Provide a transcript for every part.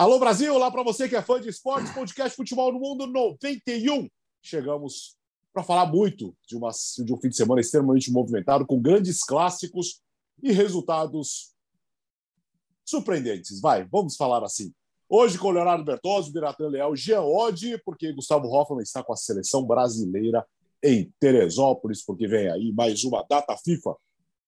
Alô Brasil, olá para você que é fã de esportes, podcast Futebol no Mundo 91. Chegamos para falar muito de, uma, de um fim de semana extremamente movimentado, com grandes clássicos e resultados surpreendentes. Vai, vamos falar assim. Hoje com Leonardo Bertozzi, Biratan Leal, Oddi, porque Gustavo Hoffmann está com a seleção brasileira em Teresópolis, porque vem aí mais uma data FIFA.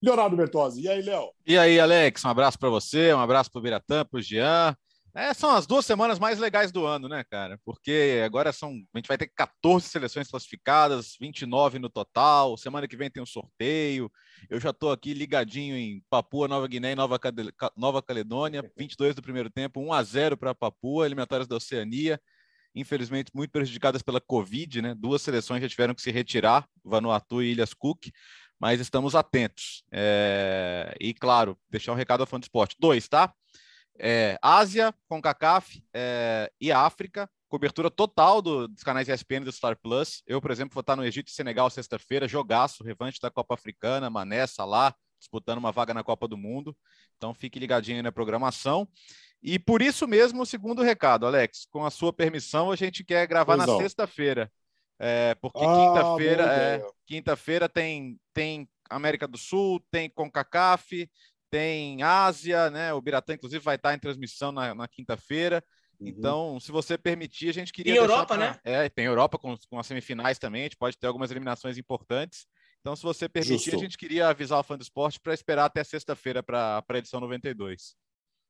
Leonardo Bertozzi, e aí, Léo? E aí, Alex, um abraço para você, um abraço para o Biratã, para o Jean. É, são as duas semanas mais legais do ano, né, cara? Porque agora são. A gente vai ter 14 seleções classificadas, 29 no total. Semana que vem tem um sorteio. Eu já estou aqui ligadinho em Papua, Nova Guiné e Nova, Nova Caledônia. 22 do primeiro tempo, 1 a 0 para Papua, eliminatórias da Oceania. Infelizmente, muito prejudicadas pela Covid, né? Duas seleções já tiveram que se retirar, Vanuatu e Ilhas Cook, mas estamos atentos. É... E, claro, deixar um recado ao fã do esporte. Dois, tá? É, Ásia, CONCACAF é, e África, cobertura total do, dos canais ESPN do Star Plus. Eu, por exemplo, vou estar no Egito e Senegal sexta-feira, jogaço, revanche da Copa Africana, Mané, Salah, disputando uma vaga na Copa do Mundo. Então fique ligadinho aí na programação. E por isso mesmo, o segundo recado, Alex, com a sua permissão, a gente quer gravar pois na sexta-feira. É, porque ah, quinta-feira é, quinta-feira tem, tem América do Sul, tem CONCACAF, tem Ásia, né? O Biratã, inclusive, vai estar em transmissão na, na quinta-feira. Uhum. Então, se você permitir, a gente queria. Tem Europa, pra... né? É, tem Europa com, com as semifinais também, a gente pode ter algumas eliminações importantes. Então, se você permitir, Justo. a gente queria avisar o fã do esporte para esperar até sexta-feira para a edição 92.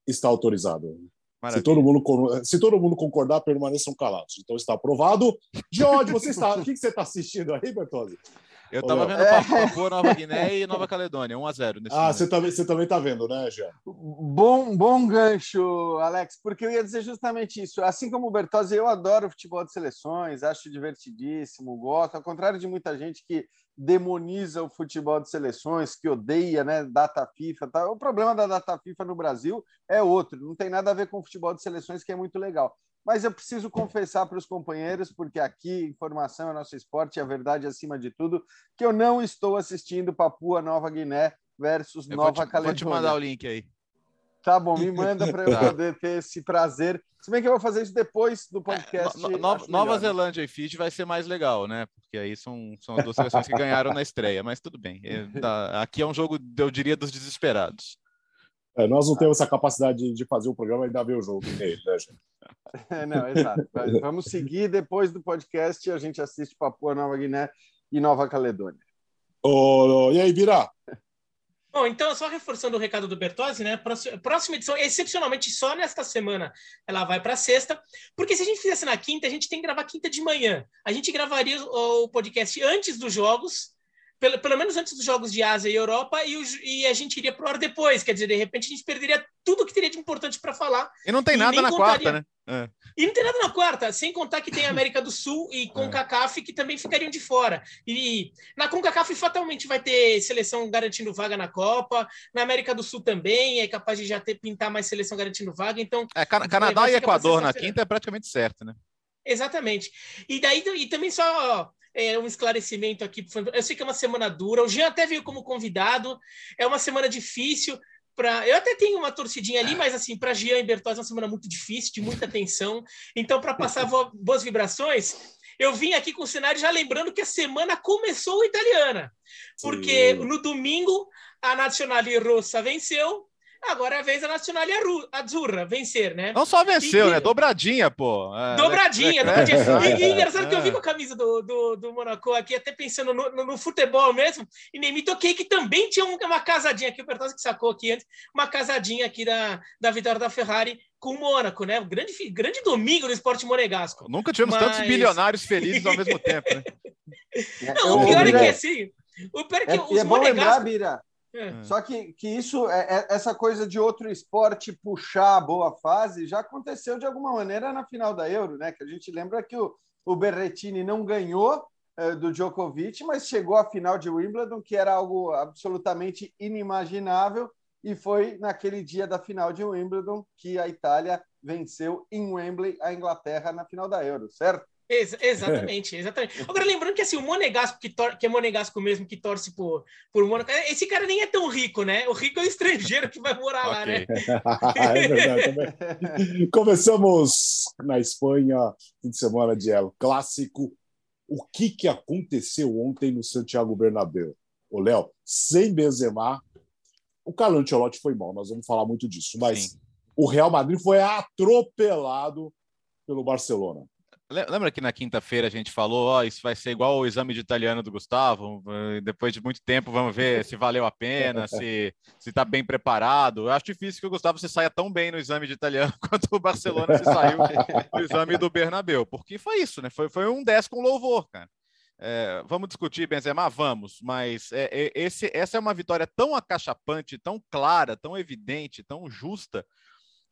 Está autorizado. Se todo, mundo, se todo mundo concordar, permaneçam calados. Então está aprovado. De onde você está? o que você está assistindo aí, Bertozzi? Eu estava vendo é... Papua, Nova Guiné e Nova Caledônia, 1 a 0 nesse Ah, você também, você também está vendo, né, Jean? Bom, bom gancho, Alex, porque eu ia dizer justamente isso. Assim como o Bertozzi, eu adoro futebol de seleções, acho divertidíssimo, gosto, ao contrário de muita gente que demoniza o futebol de seleções, que odeia, né, data FIFA. Tá? O problema da data FIFA no Brasil é outro, não tem nada a ver com o futebol de seleções, que é muito legal mas eu preciso confessar para os companheiros, porque aqui informação é nosso esporte, a verdade acima de tudo, que eu não estou assistindo Papua Nova Guiné versus eu Nova vou te, Caledônia. Vou te mandar o link aí. Tá bom, me manda para eu tá. poder ter esse prazer. Se bem que eu vou fazer isso depois do é, podcast. É, no, no, Nova Zelândia e Fiji vai ser mais legal, né? Porque aí são, são as duas seleções que ganharam na estreia, mas tudo bem. É, tá, aqui é um jogo, eu diria, dos desesperados. É, nós não temos essa capacidade de fazer o programa e ainda ver o jogo nele, né, gente? É, não, exato. Vamos seguir depois do podcast a gente assiste Papua Nova Guiné e Nova Caledônia. Oh, e aí, Birá? Bom, então, só reforçando o recado do Bertozzi, né? Próxima edição, excepcionalmente só nesta semana, ela vai para sexta, porque se a gente fizesse na quinta, a gente tem que gravar quinta de manhã. A gente gravaria o podcast antes dos jogos, pelo, pelo menos antes dos jogos de Ásia e Europa, e, o, e a gente iria pro ar depois. Quer dizer, de repente a gente perderia tudo que teria de importante para falar. E não tem nada na contaria... quarta, né? É. E não tem nada na quarta, sem contar que tem América do Sul e é. CONCACAF que também ficariam de fora. E na CONCACAF fatalmente vai ter seleção garantindo vaga na Copa, na América do Sul também é capaz de já ter pintar mais seleção garantindo vaga. Então, é, Canadá e Equador na quinta é praticamente certo, né? Exatamente. E daí e também só é, um esclarecimento aqui. Eu sei que é uma semana dura. O Jean até veio como convidado. É uma semana difícil. Pra... Eu até tenho uma torcidinha ali, mas assim, para Jean e Bertozzi é uma semana muito difícil, de muita tensão. Então, para passar boas vibrações, eu vim aqui com o cenário já lembrando que a semana começou italiana. Porque Sim. no domingo a Nazionale Rossa venceu Agora é a vez da Nacional Azzurra vencer, né? Não só venceu, e, né? Dobradinha, pô. É, dobradinha, é, dobradinha. É, e, e engraçado é. que eu vi com a camisa do, do, do Monaco aqui, até pensando no, no, no, futebol mesmo, e nem me toquei que também tinha uma casadinha aqui, o Bertozzi que sacou aqui antes, uma casadinha aqui da, da vitória da Ferrari com o Mônaco, né? grande, grande domingo no esporte monegasco. Nunca tivemos Mas... tantos bilionários felizes ao mesmo tempo, né? Não, o pior é que assim. O pior é que é, os é bom lembrar, Bira, é. Só que, que isso, é, é, essa coisa de outro esporte puxar a boa fase, já aconteceu de alguma maneira na final da Euro, né? Que a gente lembra que o, o Berretini não ganhou é, do Djokovic, mas chegou à final de Wimbledon, que era algo absolutamente inimaginável, e foi naquele dia da final de Wimbledon que a Itália venceu em Wembley a Inglaterra na final da Euro, certo? Ex exatamente, exatamente. Agora, lembrando que assim, o Monegasco, que, que é Monegasco mesmo, que torce por, por Mônaco, esse cara nem é tão rico, né? O rico é o estrangeiro que vai morar lá, né? é verdade. Começamos na Espanha, fim de semana de El Clássico. O que, que aconteceu ontem no Santiago Bernabéu? O Léo, sem Benzema, o Carlo Ancelotti foi mal, nós vamos falar muito disso, mas Sim. o Real Madrid foi atropelado pelo Barcelona. Lembra que na quinta-feira a gente falou, ó, oh, isso vai ser igual o exame de italiano do Gustavo, depois de muito tempo vamos ver se valeu a pena, se se está bem preparado. Eu acho difícil que o Gustavo se saia tão bem no exame de italiano quanto o Barcelona se saiu no exame do Bernabeu, porque foi isso, né? Foi, foi um 10 com louvor, cara. É, vamos discutir Benzema? Vamos, mas é, é, esse, essa é uma vitória tão acachapante, tão clara, tão evidente, tão justa,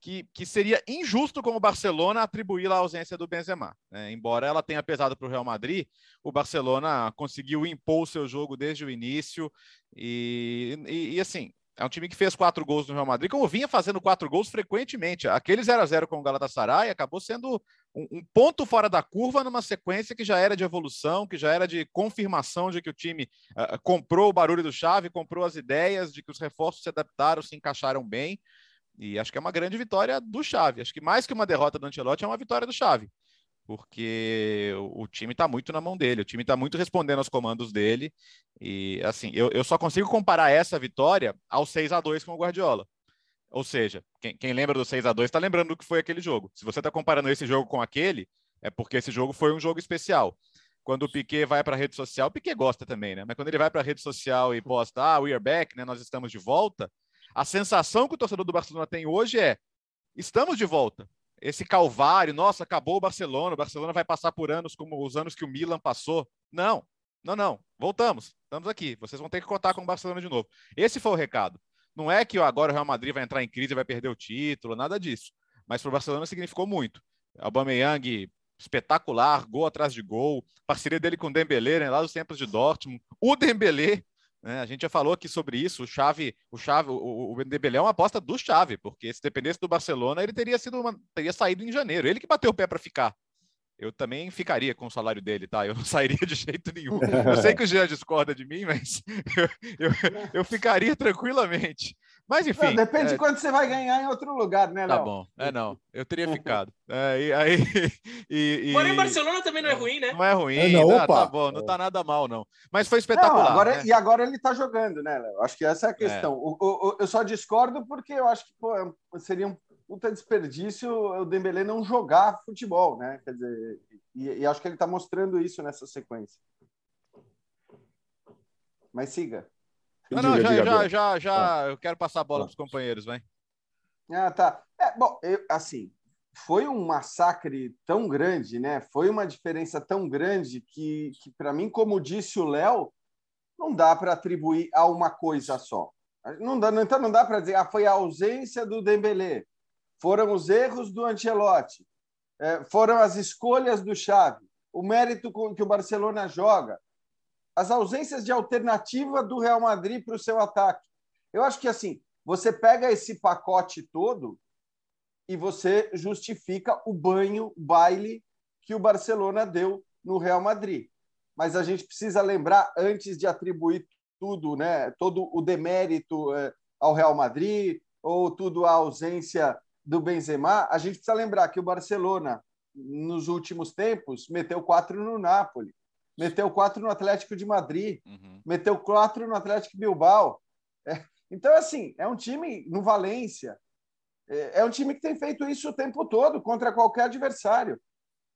que, que seria injusto como o Barcelona atribuir a ausência do Benzema. Né? Embora ela tenha pesado para o Real Madrid, o Barcelona conseguiu impor o seu jogo desde o início e, e, e assim, é um time que fez quatro gols no Real Madrid, como vinha fazendo quatro gols frequentemente. Aquele 0 a 0 com o Galatasaray acabou sendo um, um, ponto fora da curva numa sequência que já era de evolução, que já era de confirmação de que o time uh, comprou o barulho do chave, comprou as ideias, de que os reforços se adaptaram, se encaixaram bem. E acho que é uma grande vitória do Chave. Acho que mais que uma derrota do Ancelotti é uma vitória do Chave. Porque o, o time está muito na mão dele, o time está muito respondendo aos comandos dele. E assim, eu, eu só consigo comparar essa vitória ao 6 a 2 com o Guardiola. Ou seja, quem, quem lembra do 6 a 2 está lembrando do que foi aquele jogo. Se você está comparando esse jogo com aquele, é porque esse jogo foi um jogo especial. Quando o Piquet vai para a rede social, o Piquet gosta também, né? Mas quando ele vai para a rede social e posta, ah, we are back, né? Nós estamos de volta a sensação que o torcedor do Barcelona tem hoje é: estamos de volta. Esse calvário, nossa, acabou o Barcelona, o Barcelona vai passar por anos como os anos que o Milan passou. Não, não, não. Voltamos, estamos aqui. Vocês vão ter que contar com o Barcelona de novo. Esse foi o recado. Não é que agora o Real Madrid vai entrar em crise e vai perder o título, nada disso. Mas para o Barcelona significou muito. Aubameyang espetacular, gol atrás de gol, parceria dele com o Dembélé, né, lá dos tempos de Dortmund. O Dembélé né? A gente já falou aqui sobre isso. O Chave, o Chave, o, o Dembélé é uma aposta do Chave, porque se dependesse do Barcelona, ele teria sido uma, teria saído em janeiro. Ele que bateu o pé para ficar. Eu também ficaria com o salário dele, tá? Eu não sairia de jeito nenhum. Eu sei que o Jean discorda de mim, mas eu, eu, eu ficaria tranquilamente. Mas enfim. Não, depende é... de quanto você vai ganhar em outro lugar, né, Léo? Tá bom. É, não. Eu teria ficado. É, e, aí, e, e... Porém, Barcelona também não é ruim, né? Não é ruim. É, não, não, tá bom, não tá nada mal, não. Mas foi espetacular. Não, agora, né? E agora ele tá jogando, né, Léo? Acho que essa é a questão. É. O, o, eu só discordo porque eu acho que pô, é seria um puta desperdício o Dembélé não jogar futebol, né? Quer dizer, e, e acho que ele tá mostrando isso nessa sequência. Mas siga. Não, não, já, já, já, já, eu quero passar a bola para os companheiros, vai. Ah, tá. É, bom, eu, assim, foi um massacre tão grande, né? Foi uma diferença tão grande que, que para mim, como disse o Léo, não dá para atribuir a uma coisa só. Não dá, então não dá para dizer, ah, foi a ausência do Dembélé, foram os erros do Ancelotti, é, foram as escolhas do Xavi, o mérito que o Barcelona joga as ausências de alternativa do Real Madrid para o seu ataque. Eu acho que assim, você pega esse pacote todo e você justifica o banho, o baile que o Barcelona deu no Real Madrid. Mas a gente precisa lembrar, antes de atribuir tudo, né, todo o demérito é, ao Real Madrid ou tudo a ausência do Benzema, a gente precisa lembrar que o Barcelona, nos últimos tempos, meteu quatro no Napoli meteu quatro no Atlético de Madrid, uhum. meteu quatro no Atlético Bilbao. É, então, assim, é um time no Valência, é, é, um time que tem feito isso o tempo todo contra qualquer adversário.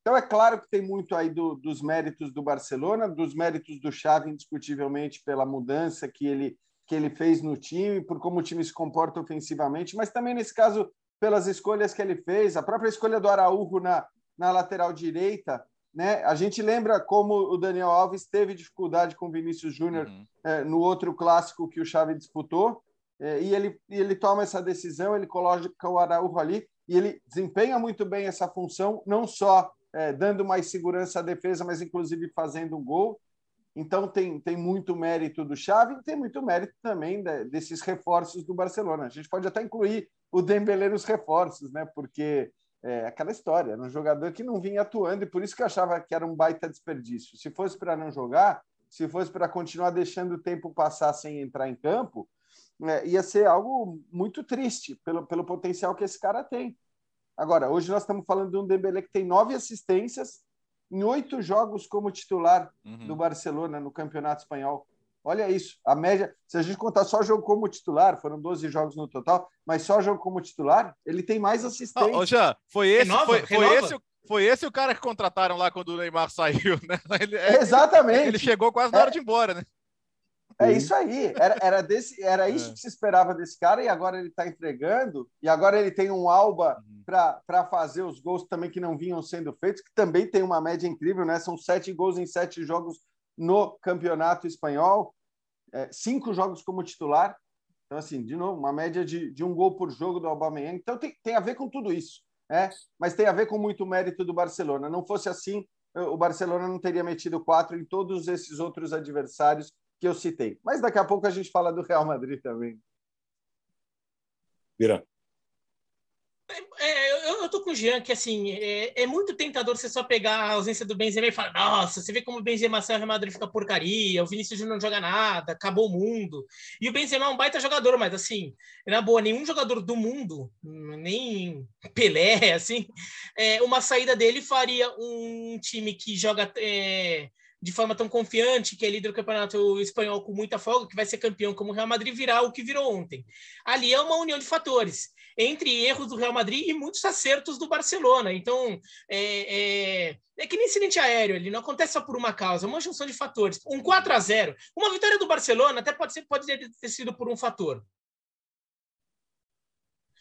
Então, é claro que tem muito aí do, dos méritos do Barcelona, dos méritos do Xavi, indiscutivelmente, pela mudança que ele, que ele fez no time, por como o time se comporta ofensivamente, mas também, nesse caso, pelas escolhas que ele fez, a própria escolha do Araújo na, na lateral direita, né? A gente lembra como o Daniel Alves teve dificuldade com o Vinícius Júnior uhum. é, no outro clássico que o Xavi disputou, é, e ele, ele toma essa decisão, ele coloca o Araújo ali, e ele desempenha muito bem essa função, não só é, dando mais segurança à defesa, mas inclusive fazendo um gol. Então tem, tem muito mérito do Xavi e tem muito mérito também de, desses reforços do Barcelona. A gente pode até incluir o Dembélé nos reforços, né? Porque é aquela história, era um jogador que não vinha atuando e por isso que eu achava que era um baita desperdício. Se fosse para não jogar, se fosse para continuar deixando o tempo passar sem entrar em campo, é, ia ser algo muito triste pelo, pelo potencial que esse cara tem. Agora, hoje nós estamos falando de um Dembélé que tem nove assistências em oito jogos como titular uhum. do Barcelona no Campeonato Espanhol. Olha isso, a média, se a gente contar só jogo como titular, foram 12 jogos no total, mas só jogo como titular, ele tem mais assistência. Jean, foi esse, renova, foi, foi esse, foi esse o cara que contrataram lá quando o Neymar saiu, né? Ele, Exatamente. Ele chegou quase na hora é, de ir embora, né? É isso aí, era, era, desse, era isso é. que se esperava desse cara, e agora ele está entregando, e agora ele tem um Alba uhum. para fazer os gols também que não vinham sendo feitos, que também tem uma média incrível, né? São sete gols em sete jogos no campeonato espanhol, é, cinco jogos como titular. Então, assim, de novo, uma média de, de um gol por jogo do Aubameyang. Então, tem, tem a ver com tudo isso, né? mas tem a ver com muito mérito do Barcelona. Não fosse assim, o Barcelona não teria metido quatro em todos esses outros adversários que eu citei. Mas daqui a pouco a gente fala do Real Madrid também. Vira. É, eu, eu tô com o Jean, que assim, é, é, muito tentador você só pegar a ausência do Benzema e falar, nossa, você vê como o Benzema sai, o Real Madrid fica porcaria, o Vinícius Júnior não joga nada, acabou o mundo. E o Benzema é um baita jogador, mas assim, na boa, nenhum jogador do mundo, nem Pelé, assim, é, uma saída dele faria um time que joga é, de forma tão confiante, que é líder do campeonato espanhol com muita folga, que vai ser campeão como o Real Madrid, virar o que virou ontem. Ali é uma união de fatores entre erros do Real Madrid e muitos acertos do Barcelona. Então, é, é, é que nem acidente aéreo, ele não acontece só por uma causa, é uma junção de fatores. Um 4 a 0 uma vitória do Barcelona até pode, ser, pode ter sido por um fator.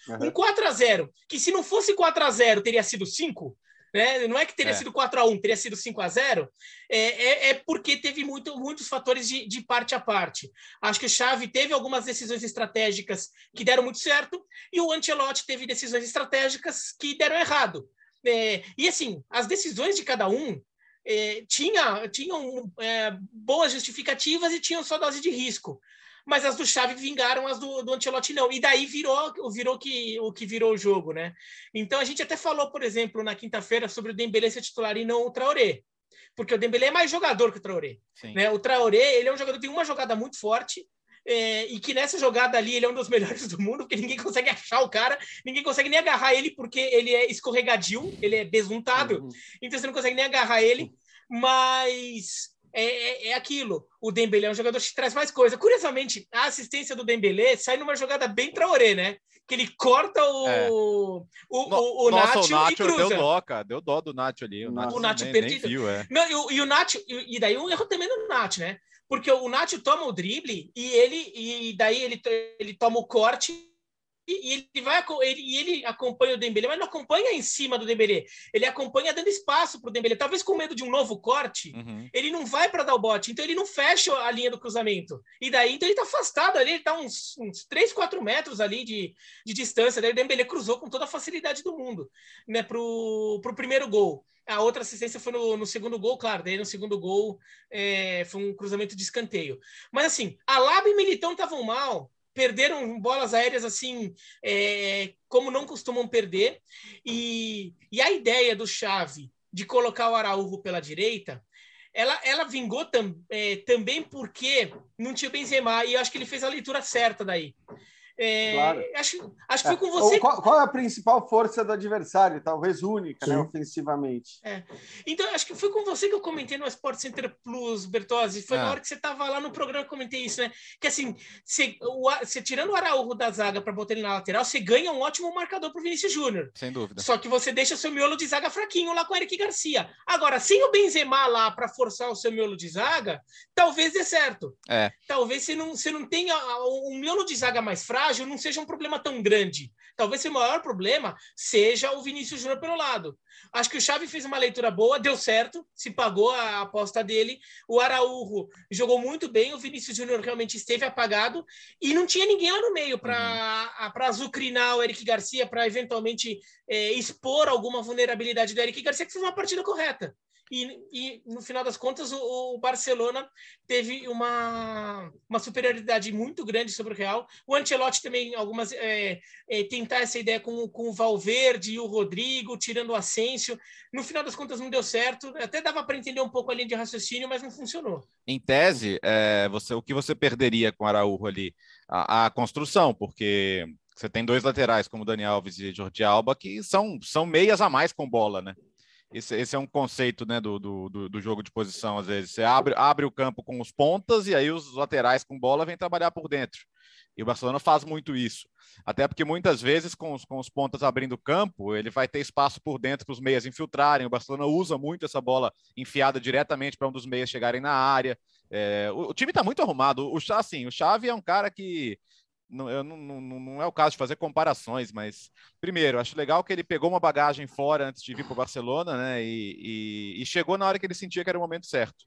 Uhum. Um 4 a 0 que se não fosse 4 a 0 teria sido 5, né? Não é que teria é. sido 4 a 1 teria sido 5 a 0 é, é, é porque teve muito, muitos fatores de, de parte a parte. Acho que o Xavi teve algumas decisões estratégicas que deram muito certo, e o Ancelotti teve decisões estratégicas que deram errado. É, e assim, as decisões de cada um é, tinha, tinham é, boas justificativas e tinham só dose de risco mas as do Xavi vingaram as do, do Ancelotti não. E daí virou, virou que, o que virou o jogo, né? Então a gente até falou, por exemplo, na quinta-feira sobre o Dembélé ser titular e não o Traoré. Porque o Dembélé é mais jogador que o Traoré. Né? O Traoré, ele é um jogador que tem uma jogada muito forte, é, e que nessa jogada ali ele é um dos melhores do mundo, porque ninguém consegue achar o cara, ninguém consegue nem agarrar ele, porque ele é escorregadio, ele é besuntado, uhum. então você não consegue nem agarrar ele, mas é, é, é, aquilo. O Dembélé é um jogador que traz mais coisa. Curiosamente, a assistência do Dembélé sai numa jogada bem traoré, né? Que ele corta o, é. o, o, o, Nossa, Nacho, o Nacho e cruza. Deu dó, cara. Deu dó do Nacho ali. O Nacho, o Nacho nem, perdido. Nem viu, é. Não, e, o, e o Nacho, e, e, daí um erro também do Nacho, né? Porque o Nacho toma o drible e ele e daí ele, ele toma o corte e ele vai ele, ele acompanha o Dembélé, mas não acompanha em cima do Dembélé. Ele acompanha dando espaço para o Dembélé. Talvez com medo de um novo corte, uhum. ele não vai para dar o bote, então ele não fecha a linha do cruzamento. E daí então ele está afastado ali, ele está uns, uns 3, 4 metros ali de, de distância. Daí o Dembélé cruzou com toda a facilidade do mundo, né, pro, pro primeiro gol. A outra assistência foi no, no segundo gol, claro. Daí no segundo gol é, foi um cruzamento de escanteio. Mas assim, a Lab e Militão estavam mal perderam bolas aéreas assim é, como não costumam perder. E, e a ideia do Chave de colocar o Araújo pela direita ela, ela vingou tam, é, também porque não tinha Benzema e eu acho que ele fez a leitura certa daí é, claro. Acho, acho que foi com você. Qual, qual, é a principal força do adversário? Talvez única, né, ofensivamente. É. Então, acho que foi com você que eu comentei no Sport Center Plus, Bertozzi. Foi é. na hora que você estava lá no programa que eu comentei isso, né? Que assim, você, o, você tirando o Araújo da zaga para botar ele na lateral, você ganha um ótimo marcador para o Vinícius Júnior. Sem dúvida. Só que você deixa o seu miolo de zaga fraquinho lá com o Eric Garcia. Agora, sem o Benzema lá para forçar o seu miolo de zaga, talvez dê certo. É. Talvez você não, você não tenha um miolo de zaga mais fraco frágil não seja um problema tão grande. Talvez o maior problema seja o Vinícius Júnior pelo lado. Acho que o Xavi fez uma leitura boa, deu certo, se pagou a aposta dele. O Araújo jogou muito bem, o Vinícius Júnior realmente esteve apagado e não tinha ninguém lá no meio para uhum. azucrinar o Eric Garcia, para eventualmente é, expor alguma vulnerabilidade do Eric Garcia, que fez uma partida correta. E, e no final das contas o, o, Barcelona teve uma, uma superioridade muito grande sobre o Real. O Ancelotti também, algumas é, é, tentar essa ideia com, com o Valverde e o Rodrigo, tirando o Asensio. No final das contas não deu certo, até dava para entender um pouco a linha de raciocínio, mas não funcionou. Em tese, é, você, o que você perderia com o Araújo ali? A, a construção, porque você tem dois laterais, como Dani Alves e Jordi Alba, que são, são meias a mais com bola, né? Esse, esse é um conceito né, do, do, do, jogo de posição, às vezes. Você abre, abre o campo com os pontas e aí os laterais com bola vêm trabalhar por dentro. E o Barcelona faz muito isso. Até porque muitas vezes, com os, com os pontas abrindo o campo, ele vai ter espaço por dentro para os meias infiltrarem. O Barcelona usa muito essa bola enfiada diretamente para um dos meias chegarem na área. É, o, o, time está muito arrumado. O, assim, o Xavi é um cara que não, eu não, não, não é o caso de fazer comparações, mas primeiro, acho legal que ele pegou uma bagagem fora antes de vir para o Barcelona, né? E, e, e, chegou na hora que ele sentia que era o momento certo.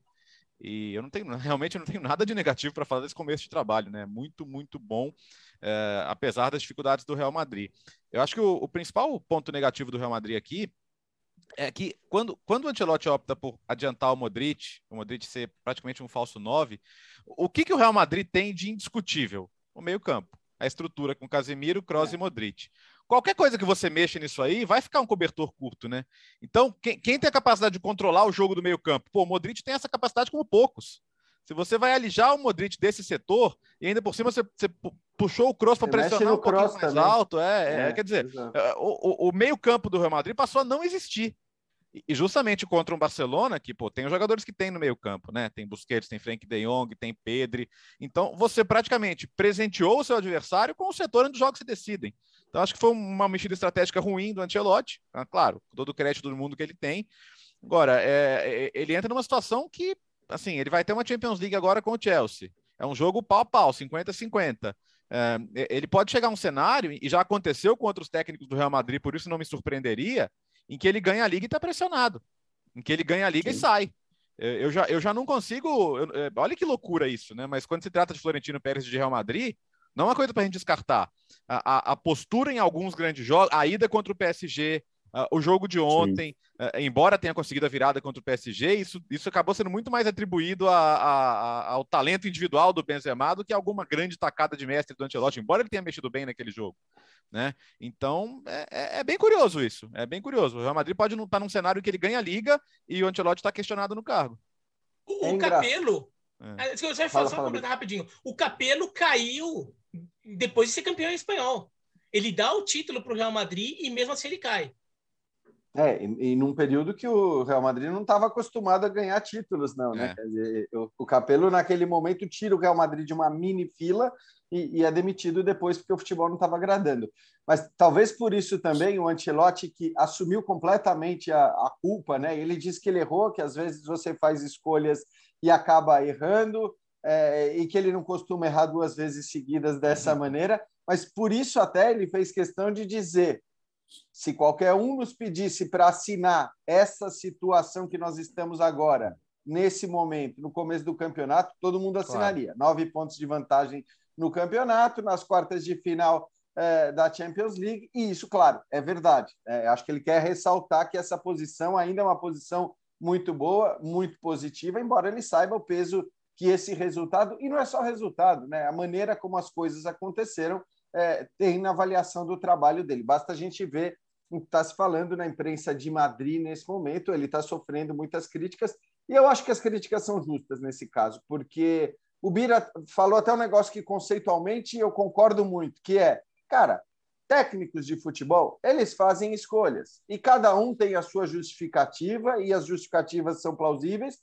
E eu não tenho, realmente, não tenho nada de negativo para falar desse começo de trabalho, né? Muito, muito bom, é, apesar das dificuldades do Real Madrid. Eu acho que o, o, principal ponto negativo do Real Madrid aqui é que quando, quando o Ancelotti opta por adiantar o Modric, o Modric ser praticamente um falso 9, o que, que o Real Madrid tem de indiscutível? O meio-campo. A estrutura com Casemiro, Kroos é. e Modric. Qualquer coisa que você mexa nisso aí, vai ficar um cobertor curto, né? Então, quem, quem tem a capacidade de controlar o jogo do meio-campo? Pô, o Modric tem essa capacidade como poucos. Se você vai alijar o Modric desse setor, e ainda por cima você, você puxou o cross para pressionar um pouquinho mais também. alto, é, é, é quer dizer, é, o, o meio-campo do Real Madrid passou a não existir. E justamente contra um Barcelona, que pô, tem os jogadores que tem no meio-campo, né? Tem Busquets, tem Frank de Jong, tem Pedri. Então, você praticamente presenteou o seu adversário com o setor onde os jogos se decidem. Então, acho que foi uma mexida estratégica ruim do Ancelotti, ah, claro, todo o crédito do mundo que ele tem. Agora, é, é, ele entra numa situação que, assim, ele vai ter uma Champions League agora com o Chelsea. É um jogo pau a pau, 50-50. É, ele pode chegar a um cenário, e já aconteceu com outros técnicos do Real Madrid, por isso não me surpreenderia, em que ele ganha a liga e está pressionado, em que ele ganha a liga Sim. e sai. Eu já, eu já não consigo. Eu, é, olha que loucura isso, né? Mas quando se trata de Florentino Pérez de Real Madrid, não é uma coisa para a gente descartar. A, a, a, postura em alguns grandes jogos, a ida contra o PSG, Uh, o jogo de ontem, uh, embora tenha conseguido a virada contra o PSG, isso, isso acabou sendo muito mais atribuído a, a, a, ao talento individual do Benzema do que alguma grande tacada de mestre do Ancelotti, embora ele tenha mexido bem naquele jogo. Né? Então é, é, é bem curioso isso, é bem curioso. O Real Madrid pode estar num cenário que ele ganha a liga e o Ancelotti está questionado no cargo. O, o é Capelo, é. é. eu fala, só fala, rapidinho. O Capelo caiu depois de ser campeão espanhol. Ele dá o título para o Real Madrid e mesmo assim ele cai. É, e, e num período que o Real Madrid não estava acostumado a ganhar títulos, não, né? É. Dizer, o, o, Capelo, naquele momento, tira o Real Madrid de uma mini fila e, e é demitido depois porque o futebol não estava agradando. Mas talvez por isso também o Ancelotti, que assumiu completamente a, a culpa, né? Ele diz que ele errou, que às vezes você faz escolhas e acaba errando, é, e que ele não costuma errar duas vezes seguidas dessa uhum. maneira, mas por isso até ele fez questão de dizer se qualquer um nos pedisse para assinar essa situação que nós estamos agora, nesse momento, no começo do campeonato, todo mundo assinaria. Claro. Nove pontos de vantagem no campeonato, nas quartas de final é, da Champions League, e isso, claro, é verdade. É, acho que ele quer ressaltar que essa posição ainda é uma posição muito boa, muito positiva, embora ele saiba o peso que esse resultado, e não é só resultado, né? a maneira como as coisas aconteceram, é, tem na avaliação do trabalho dele. Basta a gente ver o que está se falando na imprensa de Madrid nesse momento. Ele está sofrendo muitas críticas, e eu acho que as críticas são justas nesse caso, porque o Bira falou até um negócio que conceitualmente eu concordo muito, que é, cara, técnicos de futebol, eles fazem escolhas, e cada um tem a sua justificativa, e as justificativas são plausíveis,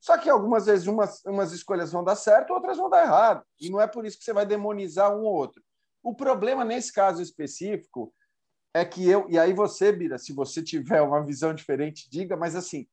só que algumas vezes umas, umas escolhas vão dar certo, outras vão dar errado. E não é por isso que você vai demonizar um ou outro. O problema nesse caso específico é que eu, e aí você, Bira, se você tiver uma visão diferente, diga, mas assim,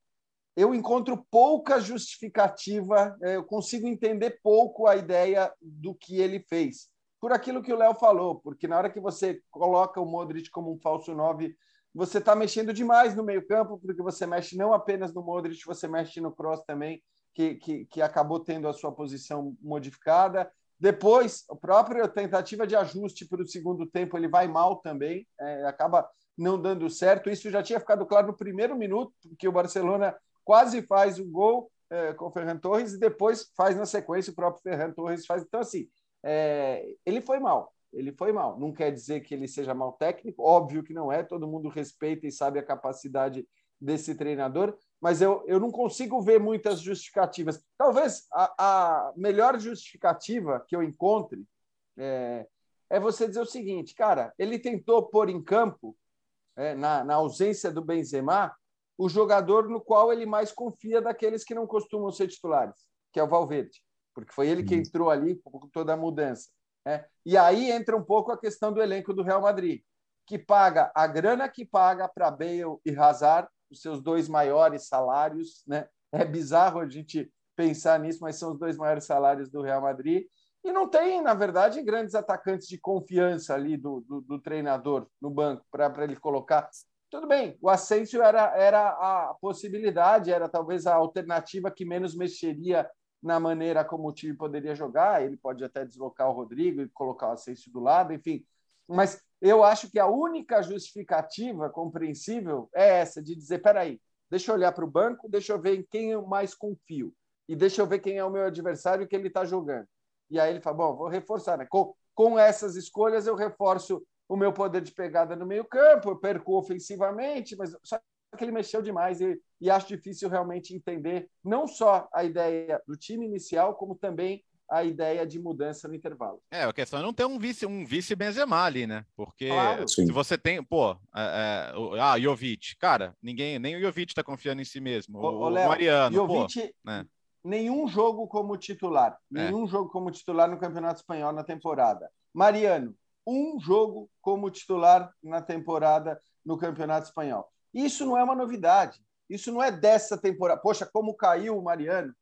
eu encontro pouca justificativa, é, eu consigo entender pouco a ideia do que ele fez. Por aquilo que o Léo falou, porque na hora que você coloca o Modric como um falso 9, você está mexendo demais no meio-campo, porque você mexe não apenas no Modric, você mexe no Cross também, que, que, que acabou tendo a sua posição modificada. Depois, a própria tentativa de ajuste para o segundo tempo, ele vai mal também, é, acaba não dando certo. Isso já tinha ficado claro no primeiro minuto, porque o Barcelona quase faz o gol é, com o Ferran Torres e depois faz na sequência o próprio Ferran Torres faz. Então, assim, é, ele foi mal. Ele foi mal. Não quer dizer que ele seja mal técnico, óbvio que não é, todo mundo respeita e sabe a capacidade desse treinador, mas eu, eu não consigo ver muitas justificativas. Talvez a, a melhor justificativa que eu encontre é, é, você dizer o seguinte, cara, ele tentou pôr em campo, é, na, na ausência do Benzema, o jogador no qual ele mais confia daqueles que não costumam ser titulares, que é o Valverde, porque foi ele que entrou ali com toda a mudança. Né? E aí entra um pouco a questão do elenco do Real Madrid, que paga a grana que paga para Bale e Hazard, os seus dois maiores salários, né? É bizarro a gente pensar nisso, mas são os dois maiores salários do Real Madrid. E não tem, na verdade, grandes atacantes de confiança ali do, do, do treinador no banco para ele colocar. Tudo bem, o Asensio era, era a possibilidade, era talvez a alternativa que menos mexeria na maneira como o time poderia jogar. Ele pode até deslocar o Rodrigo e colocar o Asensio do lado, enfim. Mas eu acho que a única justificativa compreensível é essa, de dizer: peraí, deixa eu olhar para o banco, deixa eu ver em quem eu mais confio, e deixa eu ver quem é o meu adversário que ele está jogando. E aí ele fala: bom, vou reforçar. Né? Com, com essas escolhas, eu reforço o meu poder de pegada no meio-campo, eu perco ofensivamente, mas só que ele mexeu demais e, e acho difícil realmente entender não só a ideia do time inicial, como também a ideia de mudança no intervalo. É, a questão é não ter um vice, um vice Benzema ali, né? Porque claro. se você tem, pô, é, é, ah, Jovic, cara, ninguém, nem o Jovic tá confiando em si mesmo. O, o, Léo, Mariano, Jovic, pô, né? nenhum jogo como titular, é. nenhum jogo como titular no Campeonato Espanhol na temporada. Mariano, um jogo como titular na temporada no Campeonato Espanhol. Isso não é uma novidade. Isso não é dessa temporada. Poxa, como caiu o Mariano.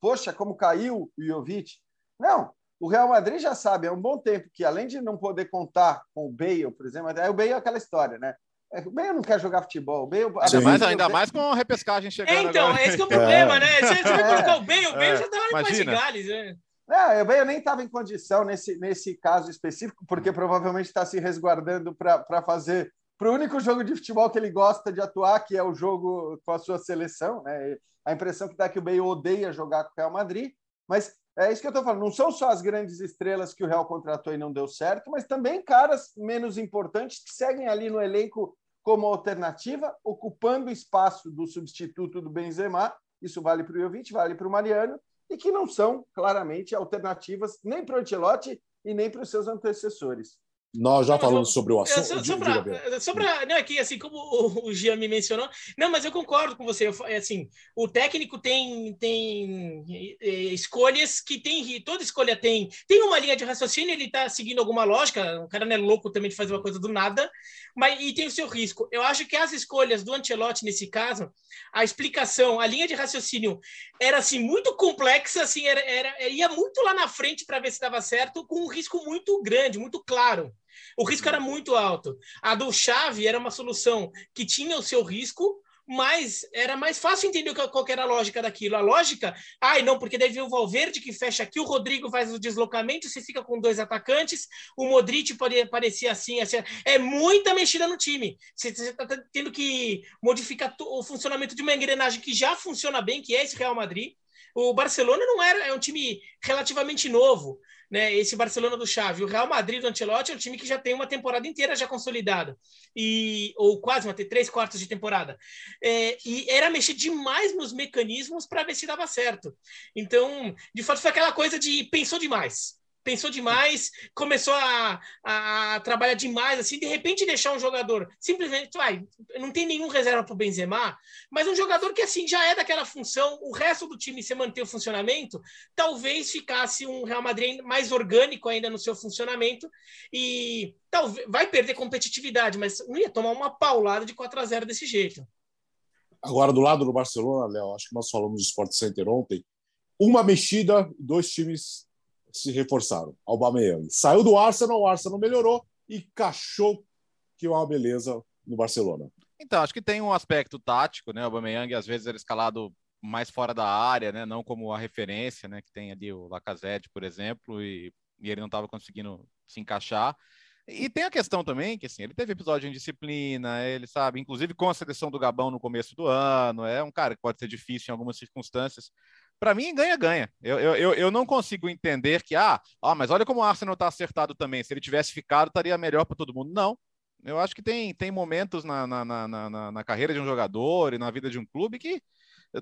Poxa, como caiu o Jovic. Não, o Real Madrid já sabe há um bom tempo que, além de não poder contar com o Bale, por exemplo, aí o Bale é aquela história, né? É, o Bale não quer jogar futebol. O Bale, ainda mais, ainda mais com a repescagem chegando. É, então, agora. esse que é o problema, é. né? Se você vai colocar o Bale, o Bale é. já tá lá em Gales, né? Não, o Bale nem estava em condição nesse, nesse caso específico, porque provavelmente está se resguardando para fazer para o único jogo de futebol que ele gosta de atuar, que é o jogo com a sua seleção. Né? A impressão que dá é que o Bale odeia jogar com o Real Madrid, mas é isso que eu estou falando. Não são só as grandes estrelas que o Real contratou e não deu certo, mas também caras menos importantes que seguem ali no elenco como alternativa, ocupando espaço do substituto do Benzema. Isso vale para o Jovic, vale para o Mariano, e que não são claramente alternativas nem para o Ancelotti e nem para os seus antecessores. Nós já não, falamos sobre o assunto. Só, só para, né, aqui, assim como o, o Gian me mencionou, não, mas eu concordo com você. Eu, é assim, o técnico tem, tem é, escolhas que tem, toda escolha tem, tem uma linha de raciocínio, ele está seguindo alguma lógica. O cara não é louco também de fazer uma coisa do nada, mas e tem o seu risco. Eu acho que as escolhas do Ancelotti nesse caso, a explicação, a linha de raciocínio era assim muito complexa, assim, era, era ia muito lá na frente para ver se dava certo, com um risco muito grande, muito claro. O risco era muito alto. A do Chave era uma solução que tinha o seu risco, mas era mais fácil entender qual era a lógica daquilo. A lógica, ai, não, porque deve o Valverde que fecha aqui, o Rodrigo faz o deslocamento, você fica com dois atacantes, o Modric pode parecer assim, assim. É muita mexida no time. Você está tendo que modificar o funcionamento de uma engrenagem que já funciona bem, que é esse Real Madrid. O Barcelona não era, é um time relativamente novo né, esse Barcelona do Xavi, o Real Madrid do Ancelotti é um time que já tem uma temporada inteira já consolidada, e, ou quase uma, três quartos de temporada. É, e era mexer demais nos mecanismos para ver se dava certo. Então, de fato, foi aquela coisa de pensou demais pensou demais, começou a, a, trabalhar demais, assim, de repente deixar um jogador simplesmente, vai, não tem nenhum reserva para o Benzema, mas um jogador que, assim, já é daquela função, o resto do time se manter o funcionamento, talvez ficasse um Real Madrid mais orgânico ainda no seu funcionamento e talvez vai perder competitividade, mas não ia tomar uma paulada de 4 a 0 desse jeito. Agora, do lado do Barcelona, Léo, acho que nós falamos do Sport Center ontem, uma mexida, dois times se reforçaram. Aubameyang saiu do Arsenal, o Arsenal melhorou e cachou que é uma beleza no Barcelona. Então, acho que tem um aspecto tático, né? O Aubameyang às vezes era escalado mais fora da área, né? Não como a referência, né? Que tem ali o Lacazette, por exemplo, e, e ele não estava conseguindo se encaixar. E tem a questão também que, assim, ele teve episódio em disciplina, ele sabe, inclusive com a seleção do Gabão no começo do ano, é um cara que pode ser difícil em algumas circunstâncias. Para mim, ganha-ganha. Eu, eu, eu não consigo entender que, ah, ah, mas olha como o Arsenal está acertado também. Se ele tivesse ficado, estaria melhor para todo mundo. Não. Eu acho que tem, tem momentos na, na, na, na, na carreira de um jogador e na vida de um clube que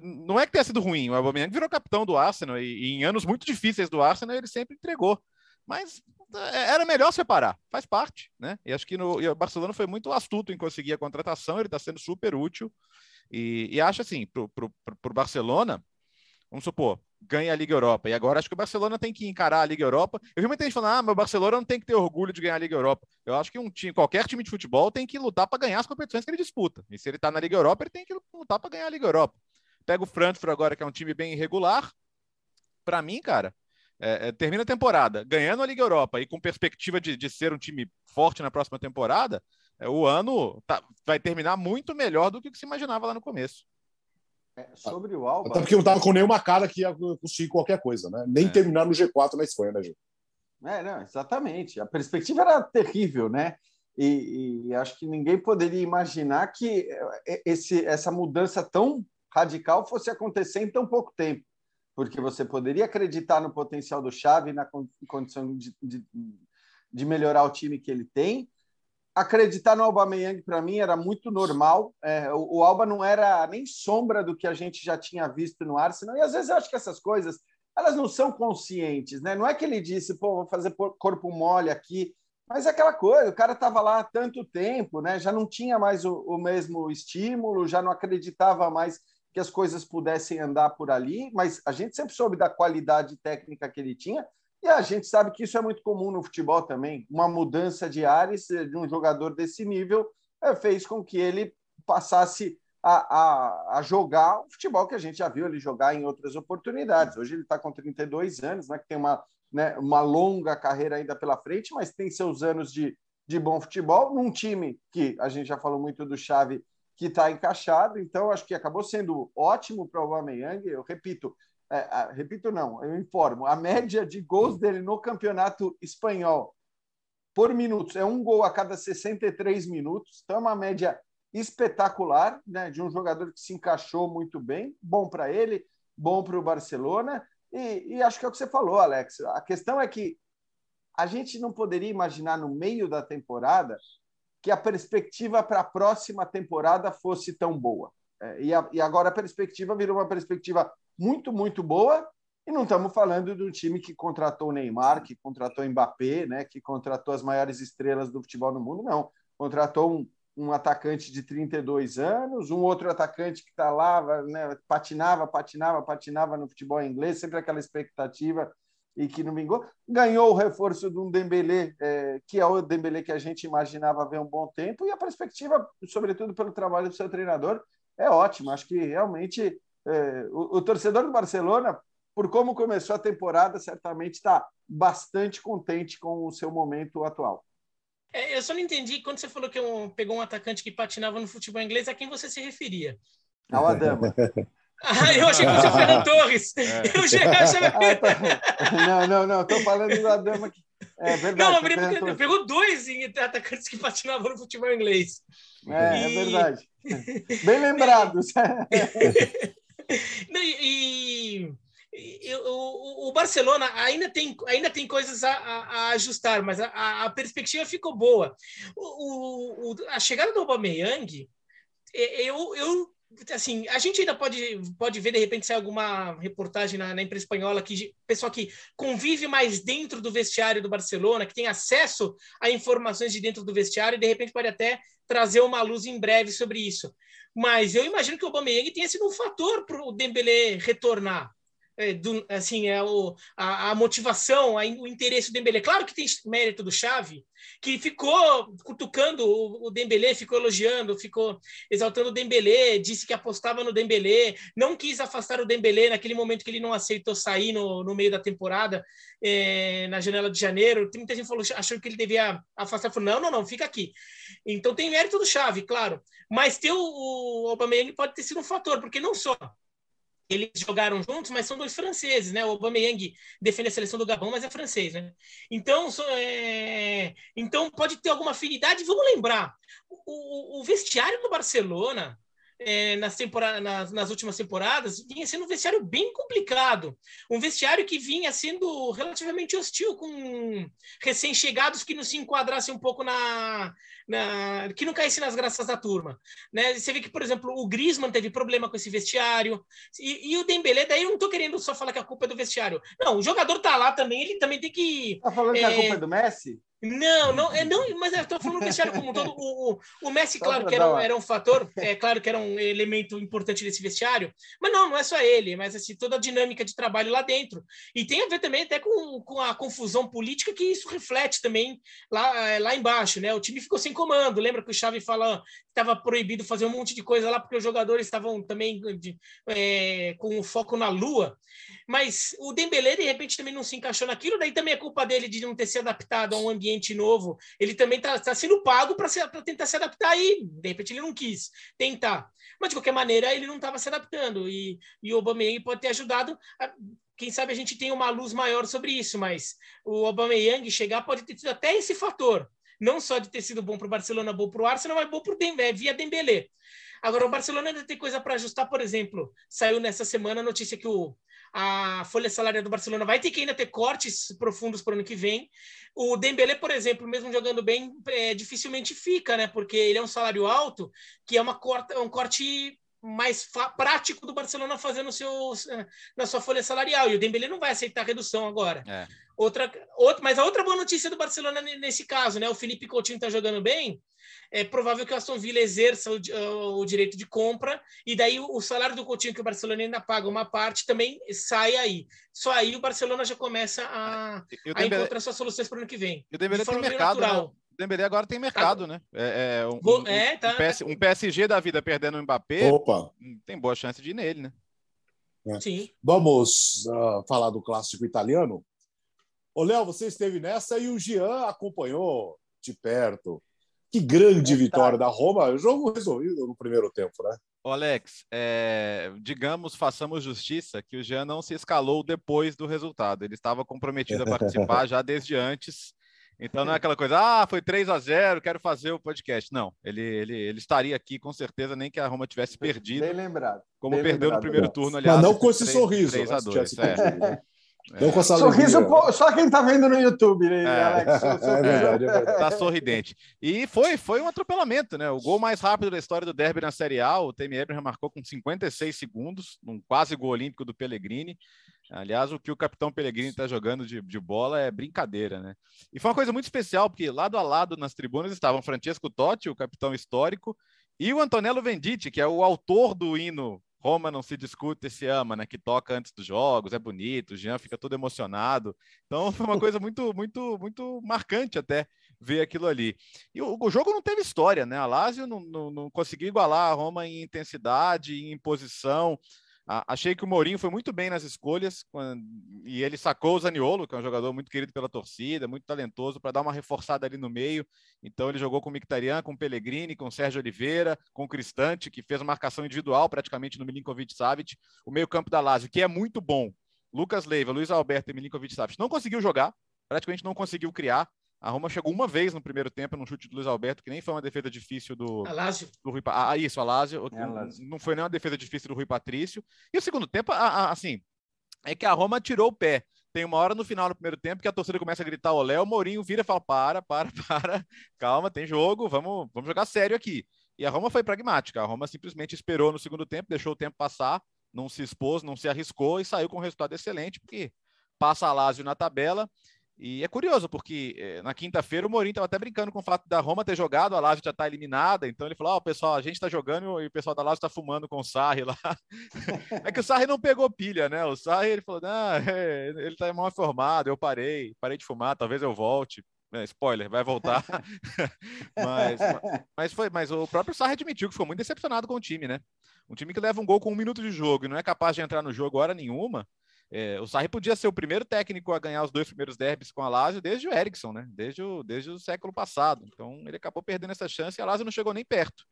não é que tenha sido ruim. O Aubameyang virou capitão do Arsenal e, e em anos muito difíceis do Arsenal ele sempre entregou. Mas é, era melhor separar, faz parte, né? E acho que no, e o Barcelona foi muito astuto em conseguir a contratação, ele está sendo super útil. E, e acho assim, para o Barcelona, vamos supor, ganha a Liga Europa. E agora acho que o Barcelona tem que encarar a Liga Europa. Eu vi muita gente falando, ah, mas o Barcelona não tem que ter orgulho de ganhar a Liga Europa. Eu acho que um time, qualquer time de futebol tem que lutar para ganhar as competições que ele disputa. E se ele está na Liga Europa, ele tem que lutar para ganhar a Liga Europa. Pega o Frankfurt agora, que é um time bem irregular. Para mim, cara, é, é, termina a temporada ganhando a Liga Europa e com perspectiva de, de ser um time forte na próxima temporada, é, o ano tá, vai terminar muito melhor do que se imaginava lá no começo. É, sobre o Alba. Até porque não estava com nenhuma cara que ia conseguir qualquer coisa, né? Nem é. terminar no G4 na Espanha, né, gente? É, não, exatamente. A perspectiva era terrível, né? E, e, acho que ninguém poderia imaginar que é, esse, essa mudança tão radical fosse acontecer em tão pouco tempo porque você poderia acreditar no potencial do Xavi, na condição de, de, de melhorar o time que ele tem. Acreditar no Aubameyang, para mim, era muito normal. É, o, o, Alba não era nem sombra do que a gente já tinha visto no Arsenal. E às vezes eu acho que essas coisas elas não são conscientes. Né? Não é que ele disse, pô, vou fazer corpo mole aqui. Mas é aquela coisa, o cara estava lá há tanto tempo, né? já não tinha mais o, o mesmo estímulo, já não acreditava mais que as coisas pudessem andar por ali, mas a gente sempre soube da qualidade técnica que ele tinha, e a gente sabe que isso é muito comum no futebol também. Uma mudança de ares de um jogador desse nível é, fez com que ele passasse a, a, a, jogar o futebol que a gente já viu ele jogar em outras oportunidades. Hoje ele está com 32 anos, né, que tem uma, né, uma longa carreira ainda pela frente, mas tem seus anos de, de bom futebol num time que a gente já falou muito do Chave que está encaixado. Então, acho que acabou sendo ótimo para o Aubameyang. Eu repito, é, a, repito não, eu informo, a média de gols dele no campeonato espanhol por minutos é um gol a cada 63 minutos. Então, é uma média espetacular né, de um jogador que se encaixou muito bem. Bom para ele, bom para o Barcelona. E, e acho que é o que você falou, Alex. A questão é que a gente não poderia imaginar no meio da temporada que a perspectiva para a próxima temporada fosse tão boa. É, e, a, e, agora a perspectiva virou uma perspectiva muito, muito boa. E não estamos falando um time que contratou o Neymar, que contratou o Mbappé, né, que contratou as maiores estrelas do futebol no mundo, não. Contratou um, um atacante de 32 anos, um outro atacante que está lá, né, patinava, patinava, patinava no futebol inglês, sempre aquela expectativa e que não vingou. Ganhou o reforço de um Dembélé, é, que é o Dembélé que a gente imaginava ver um bom tempo, e a perspectiva, sobretudo pelo trabalho do seu treinador, é ótima. Acho que realmente é, o, o, torcedor do Barcelona, por como começou a temporada, certamente está bastante contente com o seu momento atual. É, eu só não entendi, quando você falou que um, pegou um atacante que patinava no futebol inglês, a quem você se referia? Ao Adama. Ah, eu achei que fosse o Fernando Torres. É. Eu já achava... ah, tá. Não, não, não. Estou falando da dama que. É verdade. Não, mas pegou dois atacantes que patinavam no futebol inglês. É, é e... é verdade. Bem lembrados. e, e, o, o, Barcelona ainda tem, ainda tem coisas a, a, a ajustar, mas a, a, perspectiva ficou boa. O, o, a chegada do Aubameyang, eu, eu assim, a gente ainda pode, pode ver, de repente, se alguma reportagem na, na imprensa espanhola que pessoal que convive mais dentro do vestiário do Barcelona, que tem acesso a informações de dentro do vestiário, e de repente pode até trazer uma luz em breve sobre isso. Mas eu imagino que o Aubameyang tenha sido um fator para o Dembélé retornar é, do, assim, é o, a, a motivação, a, o interesse do Dembélé. Claro que tem mérito do Xavi, que ficou cutucando o, o Dembélé, ficou elogiando, ficou exaltando o Dembélé, disse que apostava no Dembélé, não quis afastar o Dembélé naquele momento que ele não aceitou sair no, no meio da temporada, é, na janela de janeiro. Tem muita gente falou, achou que ele devia afastar, falou, não, não, não, fica aqui. Então tem mérito do Xavi, claro, mas ter o, o Aubameyang pode ter sido um fator, porque não só eles jogaram juntos, mas são dois franceses, né? O Aubameyang defende a seleção do Gabão, mas é francês, né? Então, é... então pode ter alguma afinidade. Vamos lembrar, o, o vestiário do Barcelona é, nas, temporada, nas, nas, últimas temporadas, vinha sendo um vestiário bem complicado. Um vestiário que vinha sendo relativamente hostil com recém-chegados que não se enquadrassem um pouco na, na. que não caíssem nas graças da turma. Né? Você vê que, por exemplo, o Griezmann teve problema com esse vestiário, e, e o Dembélé, daí eu não estou querendo só falar que a culpa é do vestiário. Não, o jogador tá lá também, ele também tem que. Tá falando é... que a culpa é do Messi? Não, não, é, não, mas eu estou falando do vestiário como um todo. O, o, o Messi, claro que era, um, era um fator, é claro que era um elemento importante desse vestiário, mas não, não é só ele, mas assim, toda a dinâmica de trabalho lá dentro. E tem a ver também até com, com a confusão política que isso reflete também lá, é, lá embaixo, né? O time ficou sem comando. Lembra que o Xavi fala que estava proibido fazer um monte de coisa lá porque os jogadores estavam também de, é, com o foco na lua. Mas o Dembélé, de repente, também não se encaixou naquilo, daí também é culpa dele de não ter se adaptado a um ambiente novo. Ele também está tá sendo pago para tentar se adaptar e, de repente, ele não quis tentar. Mas, de qualquer maneira, ele não estava se adaptando. E, e o Aubameyang pode ter ajudado. A, quem sabe a gente tem uma luz maior sobre isso, mas o Aubameyang chegar pode ter tido até esse fator. Não só de ter sido bom para o Barcelona, bom para o Arsenal, mas bom para o Dembélé, via Dembélé. Agora, o Barcelona ainda tem coisa para ajustar, por exemplo, saiu nessa semana a notícia que o, a folha salarial do Barcelona vai ter que ainda ter cortes profundos para o ano que vem. O Dembélé, por exemplo, mesmo jogando bem, é, dificilmente fica, né? Porque ele é um salário alto, que é uma corta, um corte mais prático do Barcelona fazendo seu, na sua folha salarial. E o Dembélé não vai aceitar redução agora. É. Outra, outra, mas a outra boa notícia do Barcelona nesse caso, né? O Felipe Coutinho está jogando bem. É provável que o Aston Villa exerça o, o, direito de compra e daí o, o, salário do Coutinho que o Barcelona ainda paga uma parte também sai aí. Só aí o Barcelona já começa a, a encontrar suas soluções para o ano que vem. E o Dembélé tem mercado, né? O Dembélé agora tem mercado, tá. né? É, é, um, um, é, tá. um, PS, um, PSG da vida perdendo o Mbappé. Opa. Tem boa chance de ir nele, né? É. Sim. Vamos uh, falar do clássico italiano. Ô, Léo, você esteve nessa e o Jean acompanhou de perto. Que grande é, vitória tá. da Roma. O jogo resolvido no primeiro tempo, né? Ô, Alex, é, digamos, façamos justiça que o Jean não se escalou depois do resultado. Ele estava comprometido a participar já desde antes. Então não é aquela coisa, ah, foi 3 a 0 quero fazer o podcast. Não, ele, ele, ele estaria aqui com certeza, nem que a Roma tivesse perdido. Bem lembrado. Como bem perdeu lembrado, no primeiro turno, aliás. Mas não com esse 3, sorriso. 3 a 2, é. É. Com Sorriso só quem tá vendo no YouTube, né, é. Alex? É verdade, é verdade. Tá sorridente. E foi, foi um atropelamento, né? O gol mais rápido da história do Derby na Série A, o Temi Abraham marcou com 56 segundos, um quase gol olímpico do Pellegrini. Aliás, o que o capitão Pellegrini está jogando de, de bola é brincadeira, né? E foi uma coisa muito especial, porque lado a lado nas tribunas estavam Francesco Totti, o capitão histórico, e o Antonello Venditti, que é o autor do hino Roma não se discute, se ama, né? Que toca antes dos jogos, é bonito, o Jean fica todo emocionado. Então foi uma coisa muito, muito, muito marcante até ver aquilo ali. E o, o jogo não teve história, né? A Lazio não, não, não conseguiu igualar a Roma em intensidade, em posição. Achei que o Mourinho foi muito bem nas escolhas quando... e ele sacou o Zaniolo, que é um jogador muito querido pela torcida, muito talentoso, para dar uma reforçada ali no meio. Então ele jogou com o Mictarian, com o Pellegrini, com o Sérgio Oliveira, com o Cristante, que fez uma marcação individual praticamente no Milinkovic Savic. O meio-campo da Lazio, que é muito bom. Lucas Leiva, Luiz Alberto e Milinkovic Savic não conseguiu jogar, praticamente não conseguiu criar. A Roma chegou uma vez no primeiro tempo num chute do Luiz Alberto, que nem foi uma defesa difícil do, do Rui Ah, isso, Alásio. É, não foi nem uma defesa difícil do Rui Patrício. E o segundo tempo, assim, é que a Roma tirou o pé. Tem uma hora no final do primeiro tempo que a torcida começa a gritar olé, o Mourinho vira e fala: para, para, para, calma, tem jogo, vamos, vamos jogar sério aqui. E a Roma foi pragmática. A Roma simplesmente esperou no segundo tempo, deixou o tempo passar, não se expôs, não se arriscou e saiu com um resultado excelente, porque passa a Lazio na tabela e é curioso, porque eh, na quinta-feira o Mourinho estava até brincando com o fato da Roma ter jogado, a Lazio já está eliminada, então ele falou: Ó, oh, pessoal, a gente está jogando e o pessoal da Lazio está fumando com o Sarri lá. é que o Sarri não pegou pilha, né? O Sarri ele falou: ah, é, ele está mal informado, eu parei, parei de fumar, talvez eu volte. É, spoiler, vai voltar. mas, mas, foi, mas o próprio Sarri admitiu que ficou muito decepcionado com o time, né? Um time que leva um gol com um minuto de jogo e não é capaz de entrar no jogo hora nenhuma. É, o Sarri podia ser o primeiro técnico a ganhar os dois primeiros derbys com a Lazio desde o Eriksson, né? Desde o, desde o século passado. Então ele acabou perdendo essa chance e a Lazio não chegou nem perto.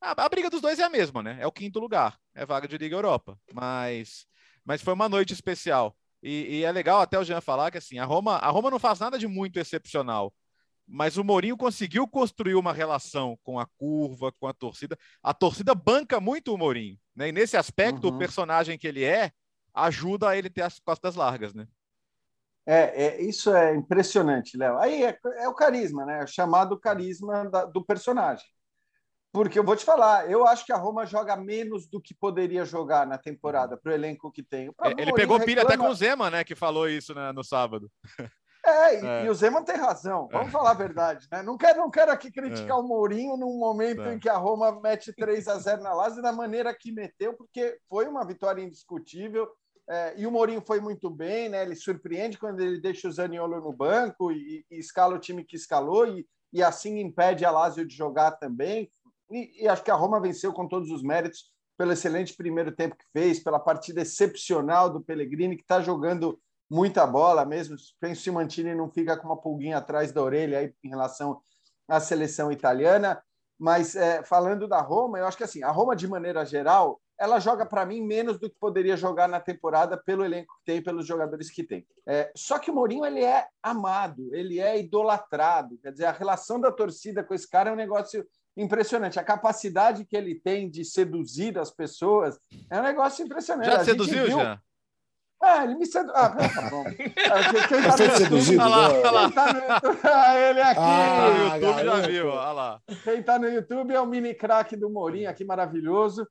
A, a, briga dos dois é a mesma, né? É o quinto lugar, é vaga de Liga Europa. Mas, mas foi uma noite especial. E, e, é legal até o Jean falar que assim, a Roma, a Roma não faz nada de muito excepcional. Mas o Mourinho conseguiu construir uma relação com a curva, com a torcida. A torcida banca muito o Mourinho, né? E nesse aspecto, uhum. o personagem que ele é ajuda a ele ter as costas largas, né? É, é, isso é impressionante, Léo. Aí é, é, o carisma, né? É chamado carisma da, do personagem. Porque eu vou te falar, eu acho que a Roma joga menos do que poderia jogar na temporada para o elenco que tem. É, ele pegou pilha reclama... até com o Zema, né? Que falou isso né, no sábado. É, e, é. e o Zema tem razão. Vamos é. falar a verdade, né? Não quero, não quero aqui criticar é. o Mourinho num momento é. em que a Roma mete 3 a 0 na Lazio da maneira que meteu, porque foi uma vitória indiscutível. É, e o Mourinho foi muito bem, né? Ele surpreende quando ele deixa o Zaniolo no banco e, e escala o time que escalou e, e assim impede a Lazio de jogar também. E, e, acho que a Roma venceu com todos os méritos pelo excelente primeiro tempo que fez, pela partida excepcional do Pellegrini, que está jogando muita bola mesmo. Penso o Mantini não fica com uma pulguinha atrás da orelha aí em relação à seleção italiana. Mas é, falando da Roma, eu acho que assim, a Roma, de maneira geral, ela joga para mim menos do que poderia jogar na temporada pelo elenco que tem, pelos jogadores que tem. É, só que o Mourinho ele é amado, ele é idolatrado. Quer dizer, a relação da torcida com esse cara é um negócio impressionante. A capacidade que ele tem de seduzir as pessoas é um negócio impressionante. Já seduziu, viu... já? Ah, ele me seduziu. Ah, tá bom. Quem tá no seduzido? Olha lá, olha lá. Tá no... ah, ele aqui. Ah, no YouTube já viu, olha lá. Quem tá no YouTube é o mini craque do Mourinho, aqui maravilhoso.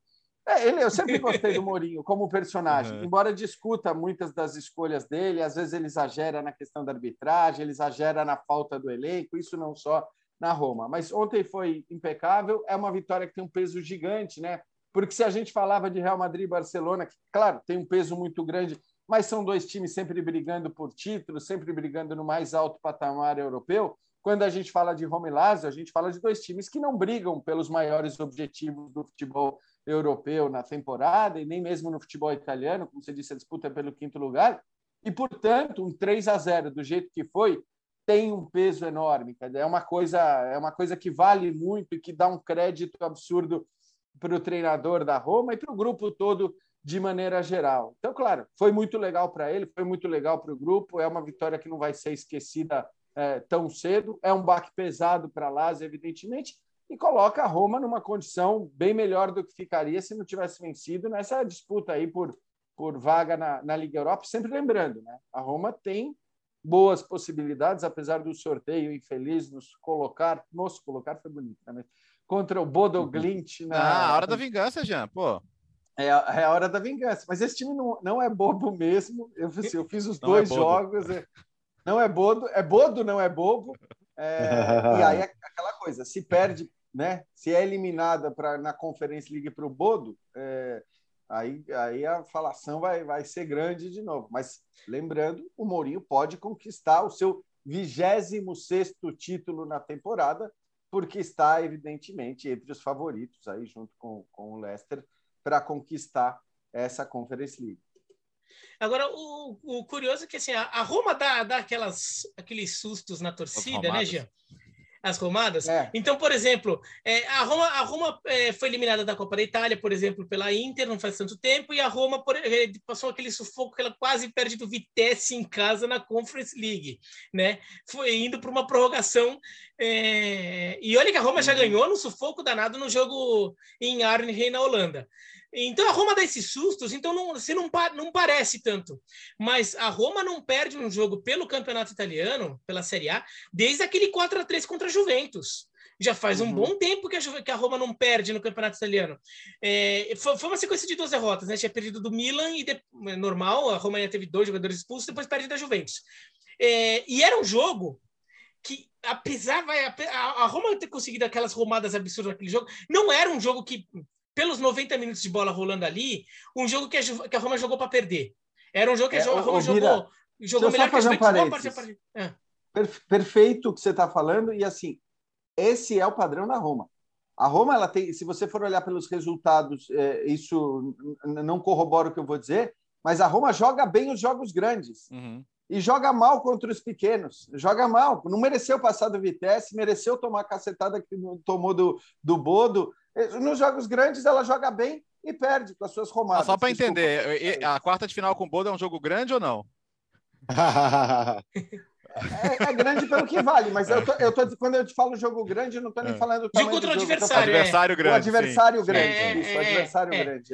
É, ele, eu sempre gostei do Mourinho como personagem, uhum. embora discuta muitas das escolhas dele, às vezes ele exagera na questão da arbitragem, ele exagera na falta do elenco, isso não só na Roma. Mas ontem foi impecável, é uma vitória que tem um peso gigante, né? Porque se a gente falava de Real Madrid e Barcelona, que, claro, tem um peso muito grande mas são dois times sempre brigando por títulos, sempre brigando no mais alto patamar europeu. Quando a gente fala de Roma e Lazio, a gente fala de dois times que não brigam pelos maiores objetivos do futebol europeu na temporada e nem mesmo no futebol italiano, como você disse, a disputa é pelo quinto lugar. E, portanto, um 3 a 0 do jeito que foi tem um peso enorme. É uma coisa, é uma coisa que vale muito e que dá um crédito absurdo para o treinador da Roma e para o grupo todo de maneira geral. Então, claro, foi muito legal para ele, foi muito legal para o grupo. É uma vitória que não vai ser esquecida é, tão cedo. É um baque pesado para a Lazio, evidentemente, e coloca a Roma numa condição bem melhor do que ficaria se não tivesse vencido nessa disputa aí por, por vaga na, na Liga Europa. Sempre lembrando, né? a Roma tem boas possibilidades, apesar do sorteio infeliz nos colocar, nos colocar foi bonito, né? contra o Bodo Glint na. Ah, a hora da vingança, Jean, pô. É, é a hora da vingança. Mas esse time não, não é bobo mesmo. Eu, assim, eu fiz os não é dois é jogos. É, não é bodo, é bodo, não é bobo. É, e aí é aquela coisa, se perde, né? Se é eliminada para na Conferência League para o Bodo, é, aí, aí a falação vai, vai ser grande de novo. Mas lembrando, o Mourinho pode conquistar o seu 26 título na temporada, porque está, evidentemente, entre os favoritos aí, junto com, com o Leicester, para conquistar essa Conference League. Agora, o, o, curioso é que assim, a, Roma dá, dá aquelas, aqueles sustos na torcida, né, Jean? As romadas. É. Então, por exemplo, é, a Roma, a Roma é, foi eliminada da Copa da Itália, por exemplo, pela Inter, não faz tanto tempo, e a Roma por, é, passou aquele sufoco que ela quase perde do Vitesse em casa na Conference League, né? Foi indo para uma prorrogação. É, e olha que a Roma já uhum. ganhou no sufoco danado no jogo em Arnhem, na Holanda. Então a Roma dá esses sustos, então não, você não, não parece tanto. Mas a Roma não perde um jogo pelo campeonato italiano, pela Série A, desde aquele 4 a 3 contra a Juventus. Já faz um uhum. bom tempo que a, que a, Roma não perde no campeonato italiano. É, foi, foi, uma sequência de duas derrotas, né? Tinha perdido do Milan e de, é normal, a Roma já teve dois jogadores expulsos, depois perde da Juventus. É, e era um jogo que, apesar vai, a, a Roma ter conseguido aquelas romadas absurdas naquele jogo, não era um jogo que pelos 90 minutos de bola rolando ali, um jogo que a, que a Roma jogou para perder. Era um jogo que a, é, Roma jogou, jogou melhor que a Juventus. Um é. Perfeito o que você está falando, e assim, esse é o padrão da Roma. A Roma, ela tem, se você for olhar pelos resultados, é, isso não corrobora o que eu vou dizer, mas a Roma joga bem os jogos grandes. Uhum. E joga mal contra os pequenos. Joga mal. Não mereceu passar do Vitesse, mereceu tomar a cacetada que tomou do, do Bodo Nos jogos grandes ela joga bem e perde com as suas romadas. Ah, só para entender, a quarta de final com o Bodo é um jogo grande ou não? É, é, grande pelo que vale, mas eu tô, eu tô, quando eu te falo jogo grande, eu não estou nem é. falando do tamanho contra o adversário. É. Adversário grande. O adversário sim. grande, é, isso, o adversário grande.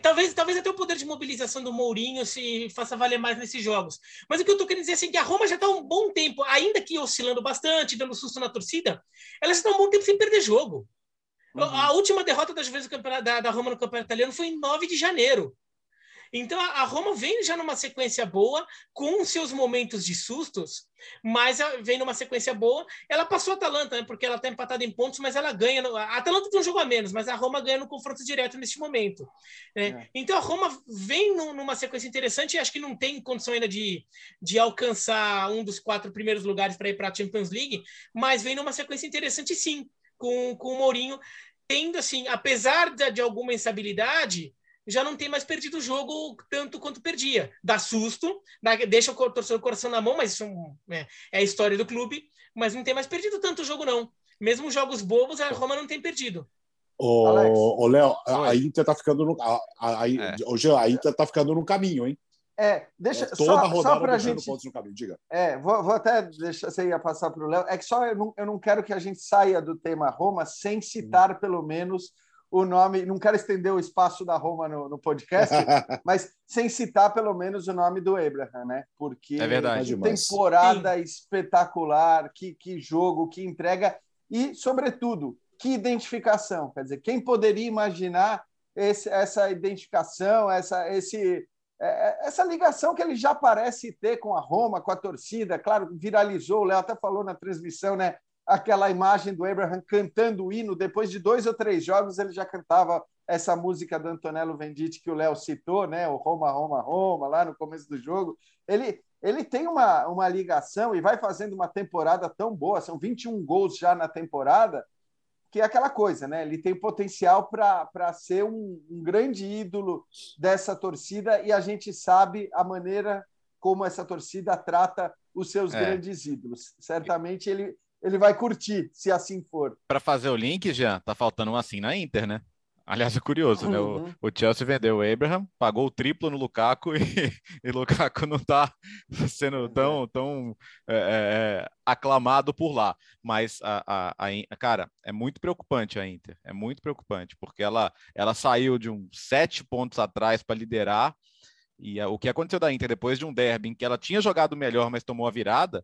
talvez, talvez até o poder de mobilização do Mourinho se faça valer mais nesses jogos. Mas o que eu estou querendo dizer assim, é que a Roma já está um bom tempo, ainda que oscilando bastante, dando susto na torcida, ela está um bom tempo sem perder jogo. Uhum. A última derrota das vezes da, da Roma no campeonato italiano foi em 9 de janeiro. Então a Roma vem já numa sequência boa, com seus momentos de sustos, mas vem numa sequência boa. Ela passou a Atalanta, né? Porque ela está empatada em pontos, mas ela ganha. No... A Atalanta tem um jogo a menos, mas a Roma ganha no confronto direto neste momento. Né? É. Então a Roma vem numa sequência interessante e acho que não tem condição ainda de, de alcançar um dos quatro primeiros lugares para ir para a Champions League, mas vem numa sequência interessante sim, com, com o Mourinho tendo assim, apesar de, de alguma instabilidade, já não tem mais perdido o jogo tanto quanto perdia. Dá susto, dá, deixa o torcedor coração na mão, mas isso é, é, a história do clube, mas não tem mais perdido tanto o jogo, não. Mesmo jogos bobos, a Roma não tem perdido. Ô, Léo, a Inter tá ficando no. A, a, a, é. a Inter tá ficando no caminho, hein? É, deixa é, toda só, rodada só pra gente. Pontos no caminho, diga. É, vou, vou até deixar você ia passar para o Léo. É que só eu não, eu não quero que a gente saia do tema Roma sem citar hum. pelo menos o nome, não quero estender o espaço da Roma no, no podcast, mas sem citar pelo menos o nome do Abraham, né? Porque é verdade, temporada Sim. espetacular, que, que jogo, que entrega e, sobretudo, que identificação. Quer dizer, quem poderia imaginar esse, essa identificação, essa, esse, é, é, essa ligação que ele já parece ter com a Roma, com a torcida, claro, viralizou, o Léo até falou na transmissão, né? Aquela imagem do Abraham cantando o hino. Depois de dois ou três jogos, ele já cantava essa música do Antonello Venditti que o Léo citou, né? O Roma, Roma, Roma, lá no começo do jogo. Ele, ele tem uma, uma ligação e vai fazendo uma temporada tão boa, são 21 gols já na temporada, que é aquela coisa, né? Ele tem potencial para ser um, um grande ídolo dessa torcida e a gente sabe a maneira como essa torcida trata os seus é. grandes ídolos. Certamente ele, ele vai curtir, se assim for. Para fazer o link, já tá faltando um assim na Inter, né? Aliás, é curioso, né? O, uhum. o, Chelsea vendeu o Abraham, pagou o triplo no Lukaku e, e Lukaku não está sendo tão, tão é, é, é, aclamado por lá. Mas, a, a, a, cara, é muito preocupante a Inter. É muito preocupante, porque ela, ela saiu de uns sete pontos atrás para liderar. E o que aconteceu da Inter depois de um derby em que ela tinha jogado melhor, mas tomou a virada,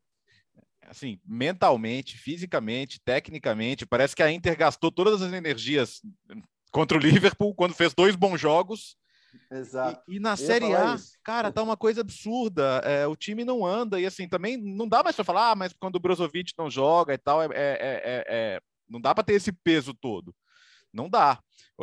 assim, mentalmente, fisicamente, tecnicamente, parece que a Inter gastou todas as energias contra o Liverpool quando fez dois bons jogos. Exato. E, e na Série A, isso. cara, tá uma coisa absurda. É, o time não anda e assim também não dá mais para falar, ah, mas quando o Brozovic não joga e tal, é, é, é, é não dá para ter esse peso todo. Não dá.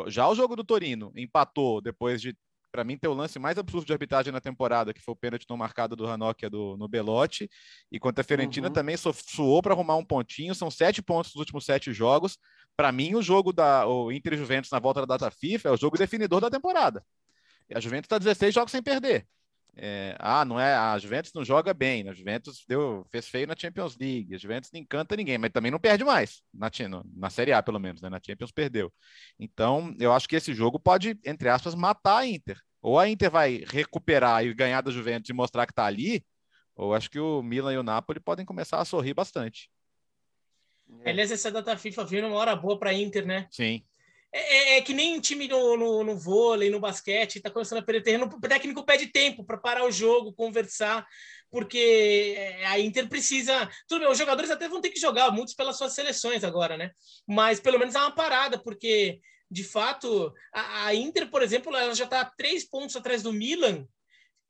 Já o jogo do Torino empatou depois de para mim, tem o lance mais absurdo de arbitragem na temporada, que foi o pênalti não marcado do Ranocchia do, no Belotti. E quanto a Fiorentina uhum. também suou para arrumar um pontinho. São sete pontos nos últimos sete jogos. Para mim, o jogo da o Inter Juventus na volta da data FIFA é o jogo definidor da temporada. E a Juventus está 16 jogos sem perder. É, ah, não é, a Juventus não joga bem, a Juventus deu, fez feio na Champions League, a Juventus não encanta ninguém, mas também não perde mais, na, na Série A pelo menos, né? na Champions perdeu. Então, eu acho que esse jogo pode, entre aspas, matar a Inter. Ou a Inter vai recuperar e ganhar da Juventus e mostrar que está ali, ou acho que o Milan e o Napoli podem começar a sorrir bastante. Aliás, essa data FIFA veio numa hora boa para a Inter, né? Sim. É, é, é, que nem time no, no, no vôlei, no basquete, está começando a perder terreno. O técnico pede tempo para parar o jogo, conversar, porque é, a Inter precisa. Tudo bem, os jogadores até vão ter que jogar, muitos pelas suas seleções agora, né? Mas pelo menos é uma parada, porque de fato, a, a Inter, por exemplo, ela já está três pontos atrás do Milan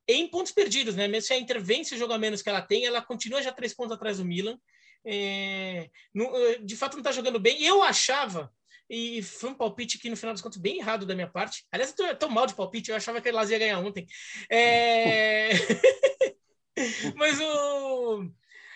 em pontos perdidos, né? Mesmo se a Inter vence o jogo a menos que ela tem, ela continua já três pontos atrás do Milan. É, no, de fato, não está jogando bem. Eu achava, e foi um palpite que no final dos contos bem errado da minha parte. Aliás, eu tô, tão mal de palpite, eu achava que a Lazio ia ganhar ontem. É... Mas o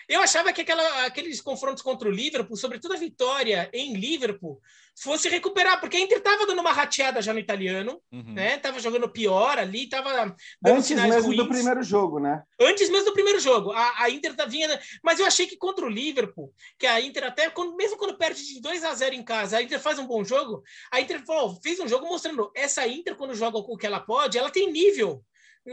Eu achava que aquela, aqueles confrontos contra o Liverpool, sobretudo a vitória em Liverpool, fosse recuperar, porque a Inter estava dando uma rateada já no italiano, uhum. né? Tava jogando pior ali, tava dando Antes sinais mesmo ruins. do primeiro jogo, né? Antes mesmo do primeiro jogo. A, a Inter tá vinha, mas eu achei que contra o Liverpool, que a Inter até quando, mesmo quando perde de 2 a 0 em casa, a Inter faz um bom jogo. A Inter falou, fez um jogo mostrando essa Inter quando joga o que ela pode, ela tem nível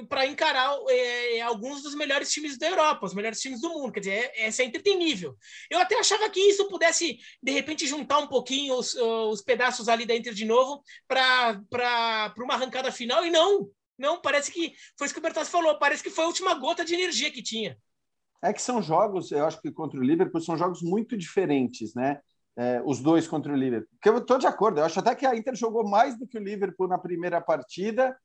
para encarar é, alguns dos melhores times da Europa, os melhores times do mundo. Quer dizer, é, essa Inter tem nível. Eu até achava que isso pudesse, de repente, juntar um pouquinho os, os pedaços ali da Inter de novo para uma arrancada final, e não. Não, parece que foi isso que o Bertazzi falou, parece que foi a última gota de energia que tinha. É que são jogos, eu acho que contra o Liverpool são jogos muito diferentes, né? É, os dois contra o Liverpool. Porque eu estou de acordo, eu acho até que a Inter jogou mais do que o Liverpool na primeira partida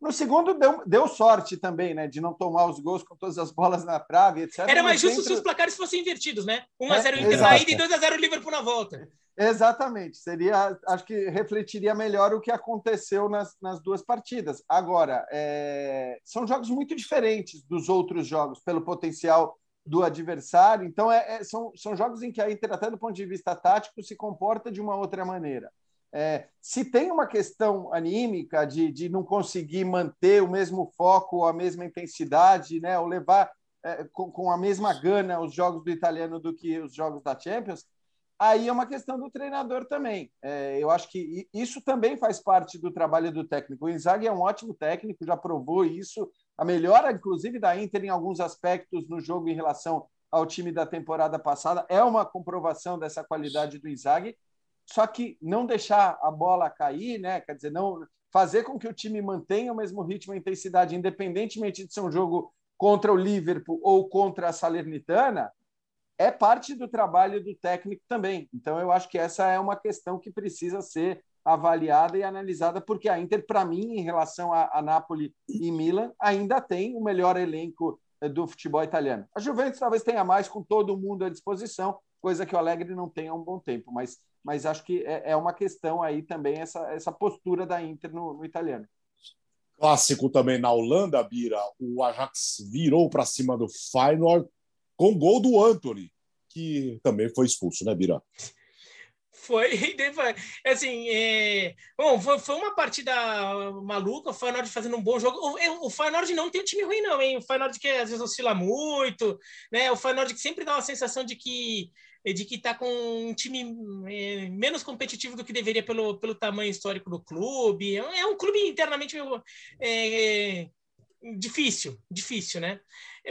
no segundo, deu, deu sorte também, né? De não tomar os gols com todas as bolas na trave, etc. Era mais justo se os placares fossem invertidos, né? 1x0 é, Inter na ida e 2x0 Liverpool na volta. Exatamente. Seria, acho que refletiria melhor o que aconteceu nas, nas duas partidas. Agora, é, são jogos muito diferentes dos outros jogos, pelo potencial do adversário. Então, é, é, são, são jogos em que a Inter, até do ponto de vista tático, se comporta de uma outra maneira. É, se tem uma questão anímica de, de não conseguir manter o mesmo foco, a mesma intensidade, né, ou levar é, com, com, a mesma gana os jogos do italiano do que os jogos da Champions, aí é uma questão do treinador também. É, eu acho que isso também faz parte do trabalho do técnico. O Inzaghi é um ótimo técnico, já provou isso. A melhora, inclusive, da Inter em alguns aspectos no jogo em relação ao time da temporada passada é uma comprovação dessa qualidade do Inzaghi só que não deixar a bola cair, né? Quer dizer, não fazer com que o time mantenha o mesmo ritmo e intensidade, independentemente de ser um jogo contra o Liverpool ou contra a Salernitana, é parte do trabalho do técnico também. Então, eu acho que essa é uma questão que precisa ser avaliada e analisada, porque a Inter, para mim, em relação a, a Napoli e Milan, ainda tem o melhor elenco eh, do futebol italiano. A Juventus talvez tenha mais com todo mundo à disposição, coisa que o Alegre não tem há um bom tempo, mas mas acho que é, é uma questão aí também essa, essa postura da Inter no, no italiano. Clássico também na Holanda, Bira. O Ajax virou para cima do Feyenoord com gol do Anthony, que também foi expulso, né, Bira? Foi, assim, é... bom, foi, foi, uma partida maluca, o Feyenoord fazendo um bom jogo. O, o Feyenoord não tem um time ruim, não, hein? O Feyenoord que às vezes oscila muito, né? O Feyenoord que sempre dá uma sensação de que de que está com um time é, menos competitivo do que deveria pelo, pelo tamanho histórico do clube. É um é clube internamente é, difícil, difícil, né?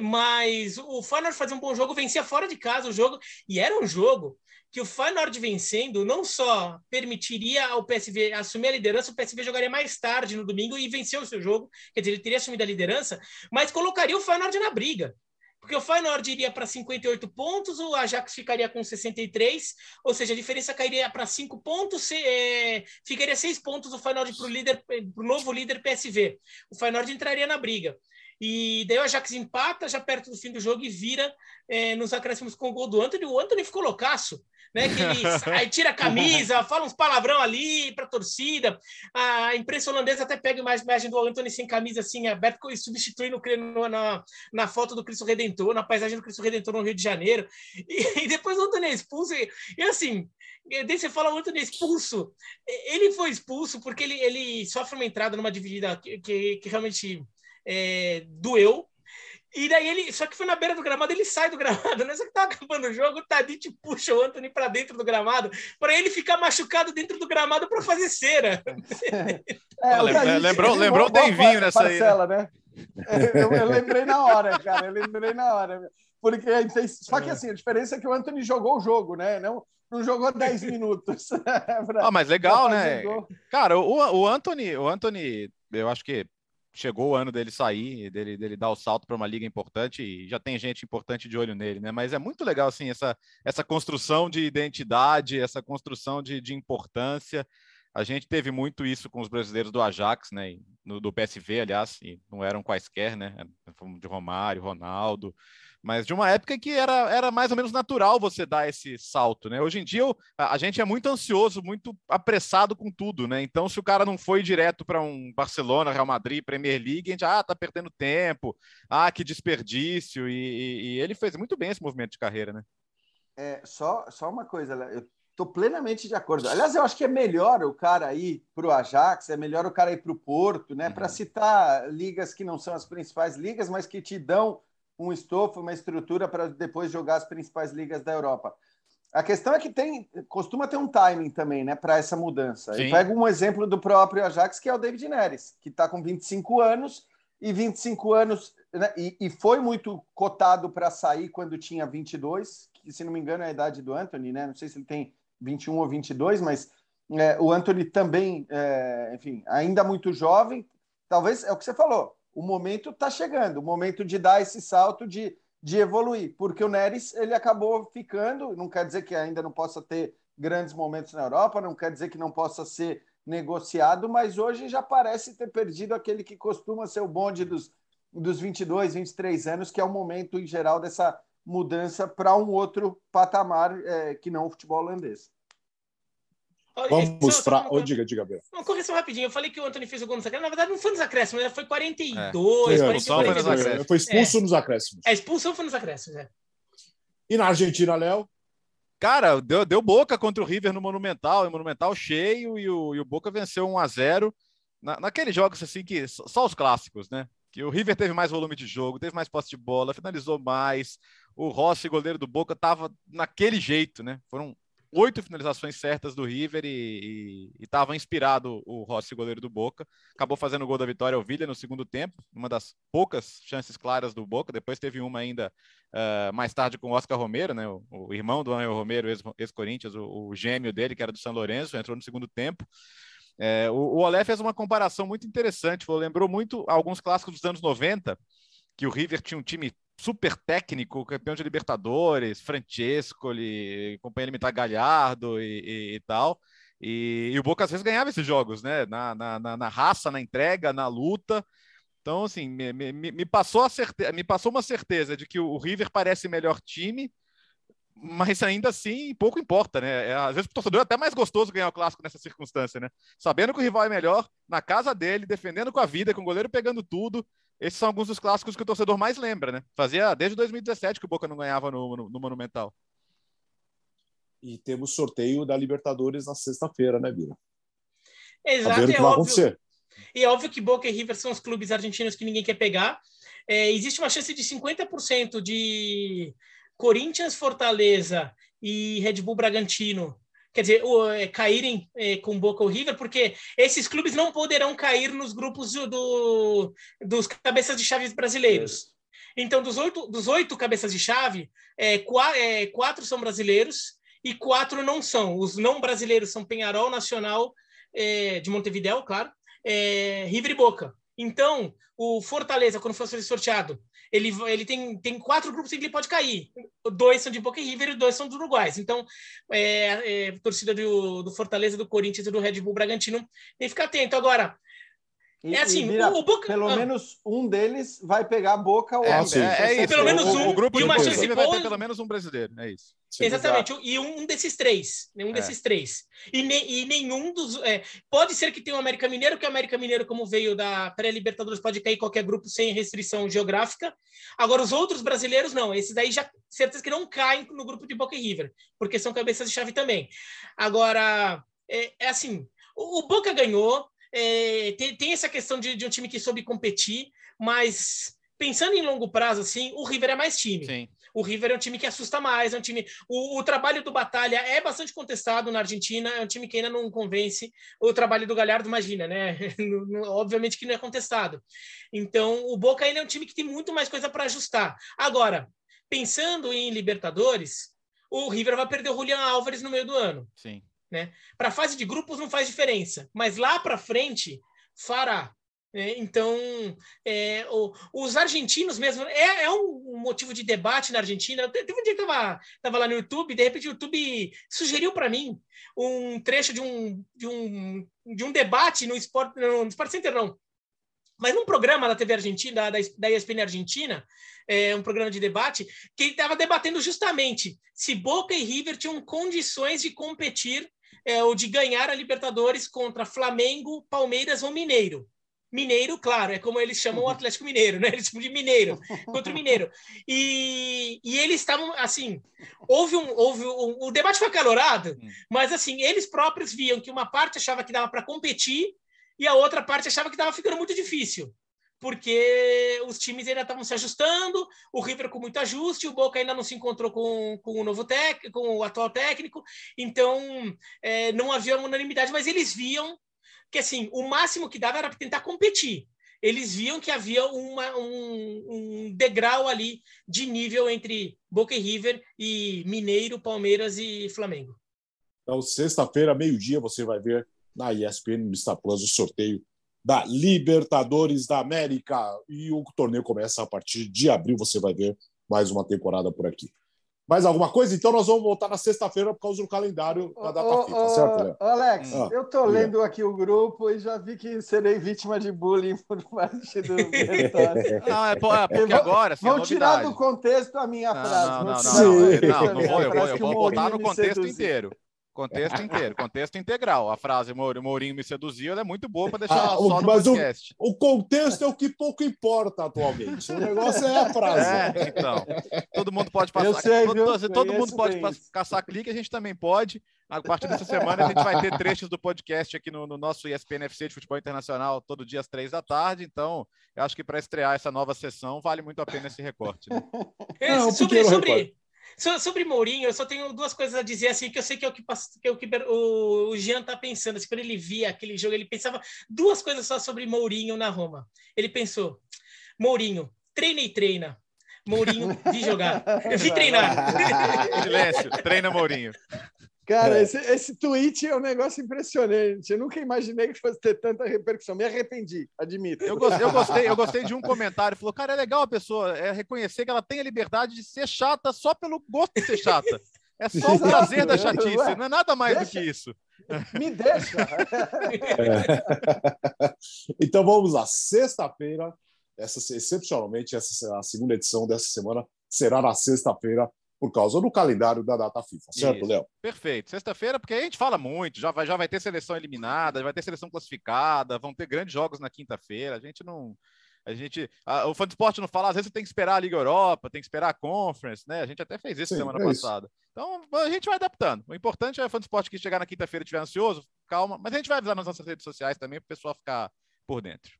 Mas o Feyenoord fazia um bom jogo, vencia fora de casa o jogo, e era um jogo que o Feyenoord vencendo não só permitiria ao PSV assumir a liderança, o PSV jogaria mais tarde no domingo e venceu o seu jogo, quer dizer, ele teria assumido a liderança, mas colocaria o Feyenoord na briga. Porque o Feyenoord iria para 58 pontos, o Ajax ficaria com 63, ou seja, a diferença cairia para 5 pontos, é, ficaria 6 pontos o Feyenoord para o novo líder PSV. O Feyenoord entraria na briga. E daí o Ajax empata já perto do fim do jogo e vira é, nos acréscimos com o gol do Anthony. O Anthony ficou loucaço né? Que ele aí tira a camisa, fala uns palavrão ali para a torcida. A imprensa holandesa até pega mais imagem do Anthony sem camisa assim aberto e substitui no, no, na, na foto do Cristo Redentor, na paisagem do Cristo Redentor no Rio de Janeiro. E, e depois o Anthony é expulso. E, e assim, daí você fala o Anthony é expulso. Ele foi expulso porque ele, ele sofre uma entrada numa dividida que, que, que realmente é, doeu e daí ele, só que foi na beira do gramado, ele sai do gramado, né? Só que tá acabando o jogo, o Tadic puxa o Anthony para dentro do gramado, para ele ficar machucado dentro do gramado para fazer cera. É, lembrou, lembrou o Denvinho nessa parcela, aí. Né? né? Eu, eu, lembrei na hora, cara, eu lembrei na hora. Porque só que assim, a diferença é que o Anthony jogou o jogo, né? Não, não jogou 10 minutos. pra, ah, mas legal, né? Cara, o, o Anthony, o Anthony, eu acho que chegou o ano dele sair, dele, dele dar o salto para uma liga importante e já tem gente importante de olho nele, né? Mas é muito legal, assim, essa, essa construção de identidade, essa construção de, de importância. A gente teve muito isso com os brasileiros do Ajax, né? Do PSV, aliás, e não eram quaisquer, né? De Romário, Ronaldo, mas de uma época que era, era mais ou menos natural você dar esse salto, né? Hoje em dia a, a gente é muito ansioso, muito apressado com tudo, né? Então, se o cara não foi direto para um Barcelona, Real Madrid, Premier League, a gente, ah, tá perdendo tempo, ah, que desperdício, e, e, e ele fez muito bem esse movimento de carreira, né? É, só, só uma coisa, eu estou plenamente de acordo. Aliás, eu acho que é melhor o cara ir para o Ajax, é melhor o cara ir para o Porto, né? Uhum. Para citar ligas que não são as principais ligas, mas que te dão um estofo, uma estrutura para depois jogar as principais ligas da Europa. A questão é que tem, costuma ter um timing também, né, para essa mudança. Sim. Eu pego um exemplo do próprio Ajax, que é o David Neres, que está com 25 anos e 25 anos né, e, e, foi muito cotado para sair quando tinha 22, que se não me engano é a idade do Anthony, né? Não sei se ele tem 21 ou 22, mas é, o Anthony também, é, enfim, ainda muito jovem. Talvez é o que você falou o momento está chegando, o momento de dar esse salto de, de evoluir, porque o Neres ele acabou ficando, não quer dizer que ainda não possa ter grandes momentos na Europa, não quer dizer que não possa ser negociado, mas hoje já parece ter perdido aquele que costuma ser o bonde dos, dos 22, 23 anos, que é o momento em geral dessa mudança para um outro patamar é, que não o futebol holandês. Vamos para. Oh, diga, diga, Bel. Uma correção rapidinho. Eu falei que o Antônio fez o gol nos acréscimos. Na verdade, não foi nos acréscimos, né? foi 42. É. 42 foi, nos acréscimos. foi expulso é. nos acréscimos. É, expulsão foi nos acréscimos, é. E na Argentina, Léo? Cara, deu, deu boca contra o River no Monumental, o Monumental cheio e o, e o Boca venceu 1 a 0 na, naqueles jogos assim que só os clássicos, né? Que o River teve mais volume de jogo, teve mais posse de bola, finalizou mais. O Rossi, goleiro do Boca, tava naquele jeito, né? Foram oito finalizações certas do River e estava inspirado o Rossi, goleiro do Boca. Acabou fazendo o gol da vitória ao Villa no segundo tempo, uma das poucas chances claras do Boca. Depois teve uma ainda uh, mais tarde com o Oscar Romero, né, o, o irmão do Angel Romero, ex-Corinthians, o, o, gêmeo dele, que era do São Lourenço, entrou no segundo tempo. É, o, o Olé fez uma comparação muito interessante, lembrou muito alguns clássicos dos anos 90, que o River tinha um time super técnico, campeão de Libertadores, Francesco, companheiro militar Galhardo e, e, e tal. E, e, o Boca às vezes ganhava esses jogos, né? Na, na, na raça, na entrega, na luta. Então, assim, me, me, me, passou a certeza, me passou uma certeza de que o River parece melhor time, mas ainda assim pouco importa, né? É, às vezes o torcedor é até mais gostoso ganhar o clássico nessa circunstância, né? Sabendo que o rival é melhor, na casa dele, defendendo com a vida, com o goleiro pegando tudo, esses são alguns dos clássicos que o torcedor mais lembra, né? Fazia desde 2017 que o Boca não ganhava no, no, no Monumental. E temos sorteio da Libertadores na sexta-feira, né, Bira? Exato, tá é óbvio. E é óbvio que Boca e River são os clubes argentinos que ninguém quer pegar. É, existe uma chance de 50% de Corinthians, Fortaleza e Red Bull Bragantino quer dizer, é, caírem é, com Boca ou River, porque esses clubes não poderão cair nos grupos do, dos cabeças de chaves brasileiros. Então, dos oito, dos oito cabeças de chave, é, quatro, é, quatro são brasileiros e quatro não são. Os não brasileiros são Penharol, Nacional é, de Montevideo, claro, é, River e Boca. Então, o Fortaleza, quando for sorteado, ele, ele tem, tem quatro grupos em que ele pode cair. Dois são de Boca e River e dois são dos Uruguais. Então, é, é, torcida do, do Fortaleza, do Corinthians e do Red Bull Bragantino tem que ficar atento. Agora, e, é assim, vira, o, Boca... Pelo ah. menos um deles vai pegar a boca ou é, é, é, isso. Pelo menos um. O, o grupo e uma chance vai ter pelo menos um brasileiro, é isso. Sim, Exatamente, exato. e um desses três. Nenhum é. desses três. E, ne, e nenhum dos. É, pode ser que tenha o América Mineiro, que o América Mineiro, como veio da pré-Libertadores, pode cair qualquer grupo sem restrição geográfica. Agora, os outros brasileiros, não. Esses daí já certeza que não caem no grupo de Boca e River, porque são cabeças de chave também. Agora, é, é assim: o, o Boca ganhou é, tem, tem, essa questão de, de, um time que soube competir, mas pensando em longo prazo, assim, o River é mais time. Sim. O River é um time que assusta mais, é um time. O, o, trabalho do Batalha é bastante contestado na Argentina, é um time que ainda não convence. O trabalho do Galhardo, imagina, né? Obviamente que não é contestado. Então, o Boca ainda é um time que tem muito mais coisa para ajustar. Agora, pensando em Libertadores, o River vai perder o Julian Álvares no meio do ano. Sim. Né? Para a fase de grupos não faz diferença, mas lá para frente fará. É, então, é, o, os argentinos mesmo, é, é, um motivo de debate na Argentina. Teve um dia que eu estava lá no YouTube, de repente o YouTube sugeriu para mim um trecho de um, de um, de um debate no Sport, no Sport Center, não, mas num programa da TV Argentina, da, da ESPN Argentina, é, um programa de debate, que ele estava debatendo justamente se Boca e River tinham condições de competir é, ou de ganhar a Libertadores contra Flamengo, Palmeiras ou Mineiro. Mineiro, claro, é como eles chamam o uhum. Atlético Mineiro, né? Eles chamam de Mineiro, contra o Mineiro. E, e eles estavam, assim, houve um, houve um, o debate foi acalorado, hum. mas, assim, eles próprios viam que uma parte achava que dava para competir e a outra parte achava que estava ficando muito difícil, porque os times ainda estavam se ajustando, o River com muito ajuste, o Boca ainda não se encontrou com, com o novo técnico, com o atual técnico, então é, não havia unanimidade, mas eles viam que assim, o máximo que dava era tentar competir. Eles viam que havia uma, um, um, degrau ali de nível entre Boca e River e Mineiro, Palmeiras e Flamengo. Então, sexta-feira, meio-dia, você vai ver na ESPN, no Star Plus, o sorteio da Libertadores da América. E o torneio começa a partir de abril, você vai ver mais uma temporada por aqui. Mais alguma coisa? Então nós vamos voltar na sexta-feira por causa do calendário da data ô, FIFA, certo, Léo? Alex, ah, eu estou lendo aqui o grupo e já vi que serei vítima de bullying por parte do Não, é, porque agora. Assim, vão tirar do contexto a minha não, frase. Não, não, não, não, não, não, não vou, eu vou, eu vou botar no contexto inteiro. Contexto inteiro, contexto integral. A frase Mourinho me seduziu é muito boa para deixar ah, só no mas podcast. O, o, contexto é o que pouco importa atualmente. O negócio é a frase. É, então. Todo mundo pode passar. Sei, todo, todo mundo pode caçar clique, a gente também pode. A partir dessa semana, a gente vai ter trechos do podcast aqui no, no nosso ESPN FC de Futebol Internacional, todo dia às três da tarde. Então, eu acho que para estrear essa nova sessão, vale muito a pena esse recorte. Né? Não, sobre, sobre, Sobre Mourinho, eu só tenho duas coisas a dizer, assim, que eu sei que é o que, que, é o, que o, Jean tá pensando. Assim, quando ele via aquele jogo, ele pensava duas coisas só sobre Mourinho na Roma. Ele pensou, Mourinho, treina e treina. Mourinho, vi jogar. Eu vi treinar. Silêncio, treina Mourinho. Cara, é. esse, esse tweet é um negócio impressionante. Eu nunca imaginei que fosse ter tanta repercussão. Me arrependi, admito. Eu gostei, eu gostei, eu gostei de um comentário. Falou, cara, é legal a pessoa é reconhecer que ela tem a liberdade de ser chata só pelo gosto de ser chata. É só o prazer da chatice, Ué, não é nada mais deixa, do que isso. Me deixa. É. Então vamos lá. Sexta-feira, essa, excepcionalmente, essa a segunda edição dessa semana será na sexta-feira, por causa do calendário da data FIFA, certo, Léo? Perfeito. Sexta-feira, porque a gente fala muito, já vai, já vai ter seleção eliminada, vai ter seleção classificada, vão ter grandes jogos na quinta-feira. A gente não. A gente, a, o fã de esporte não fala, às vezes você tem que esperar a Liga Europa, tem que esperar a Conference, né? A gente até fez isso Sim, semana é passada. Isso. Então a gente vai adaptando. O importante é o fã de esporte que chegar na quinta-feira e estiver ansioso, calma, mas a gente vai avisar nas nossas redes sociais também para o pessoal ficar por dentro.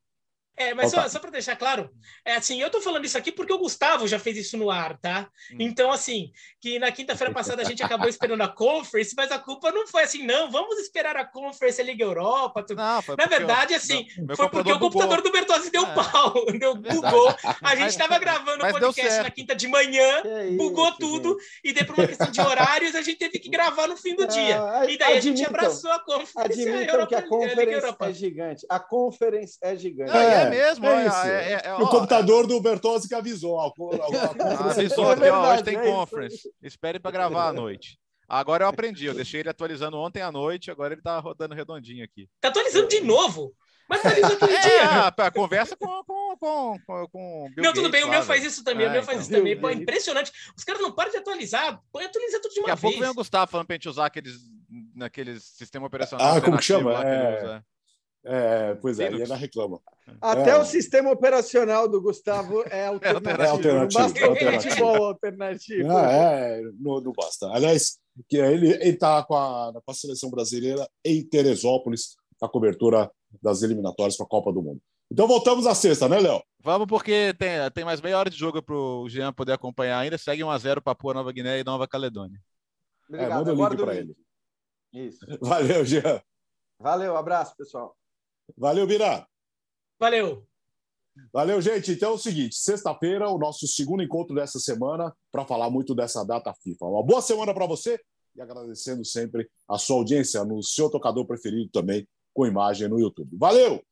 É, mas só, só para deixar claro, é assim, eu tô falando isso aqui porque o Gustavo já fez isso no ar, tá? Hum. Então, assim, que na quinta-feira passada a gente acabou esperando a Conference, mas a culpa não foi assim, não, vamos esperar a Conference, a Liga Europa. Tudo. Não, na verdade, eu, assim, meu, foi porque o computador do Bertozzi deu é. pau, deu, bugou. A gente estava gravando o podcast na quinta de manhã, isso, bugou tudo, e daí por uma questão de horários, a gente teve que gravar no fim do dia. Ah, e daí a gente abraçou a Conference. Admitam que a Conference é gigante. A Conference é gigante. é, é mesmo. É, é, é, é o computador do Bertozzi que avisou. avisou aqui, ó, hoje tem conference. Espere para gravar à noite. Agora eu aprendi, eu deixei ele atualizando ontem à noite, agora ele tá rodando redondinho aqui. Tá atualizando de novo? Mas atualizou aquele é, dia. É, conversa com, com, com, com, com Bill Não, tudo Gates, bem, o meu faz isso também, é, o meu faz então. isso também. Pô, é impressionante. Os caras não param de atualizar, põe atualizar tudo de uma Daqui a vez. pouco vem o Gustavo falando pra gente usar aqueles, naqueles sistema operacional. Ah, como que chama? É... É, pois é, Linux. e ela reclama. Até é. o sistema operacional do Gustavo é alternativo. É alternativo. Não basta alternativo. futebol alternativo. Ah, é, não, não basta. Aliás, que ele está com a, com a seleção brasileira em Teresópolis, na cobertura das eliminatórias para a Copa do Mundo. Então voltamos à sexta, né, Léo? Vamos, porque tem, tem mais meia hora de jogo para o Jean poder acompanhar ainda. Segue 1x0 Papua Nova Guiné e Nova Caledônia. Obrigado, é, manda o link para ele. Isso. Valeu, Jean. Valeu, abraço, pessoal. Valeu, Bira. Valeu. Valeu, gente. Então é o seguinte: sexta-feira, o nosso segundo encontro dessa semana, para falar muito dessa data FIFA. Uma boa semana para você e agradecendo sempre a sua audiência no seu tocador preferido também, com imagem no YouTube. Valeu!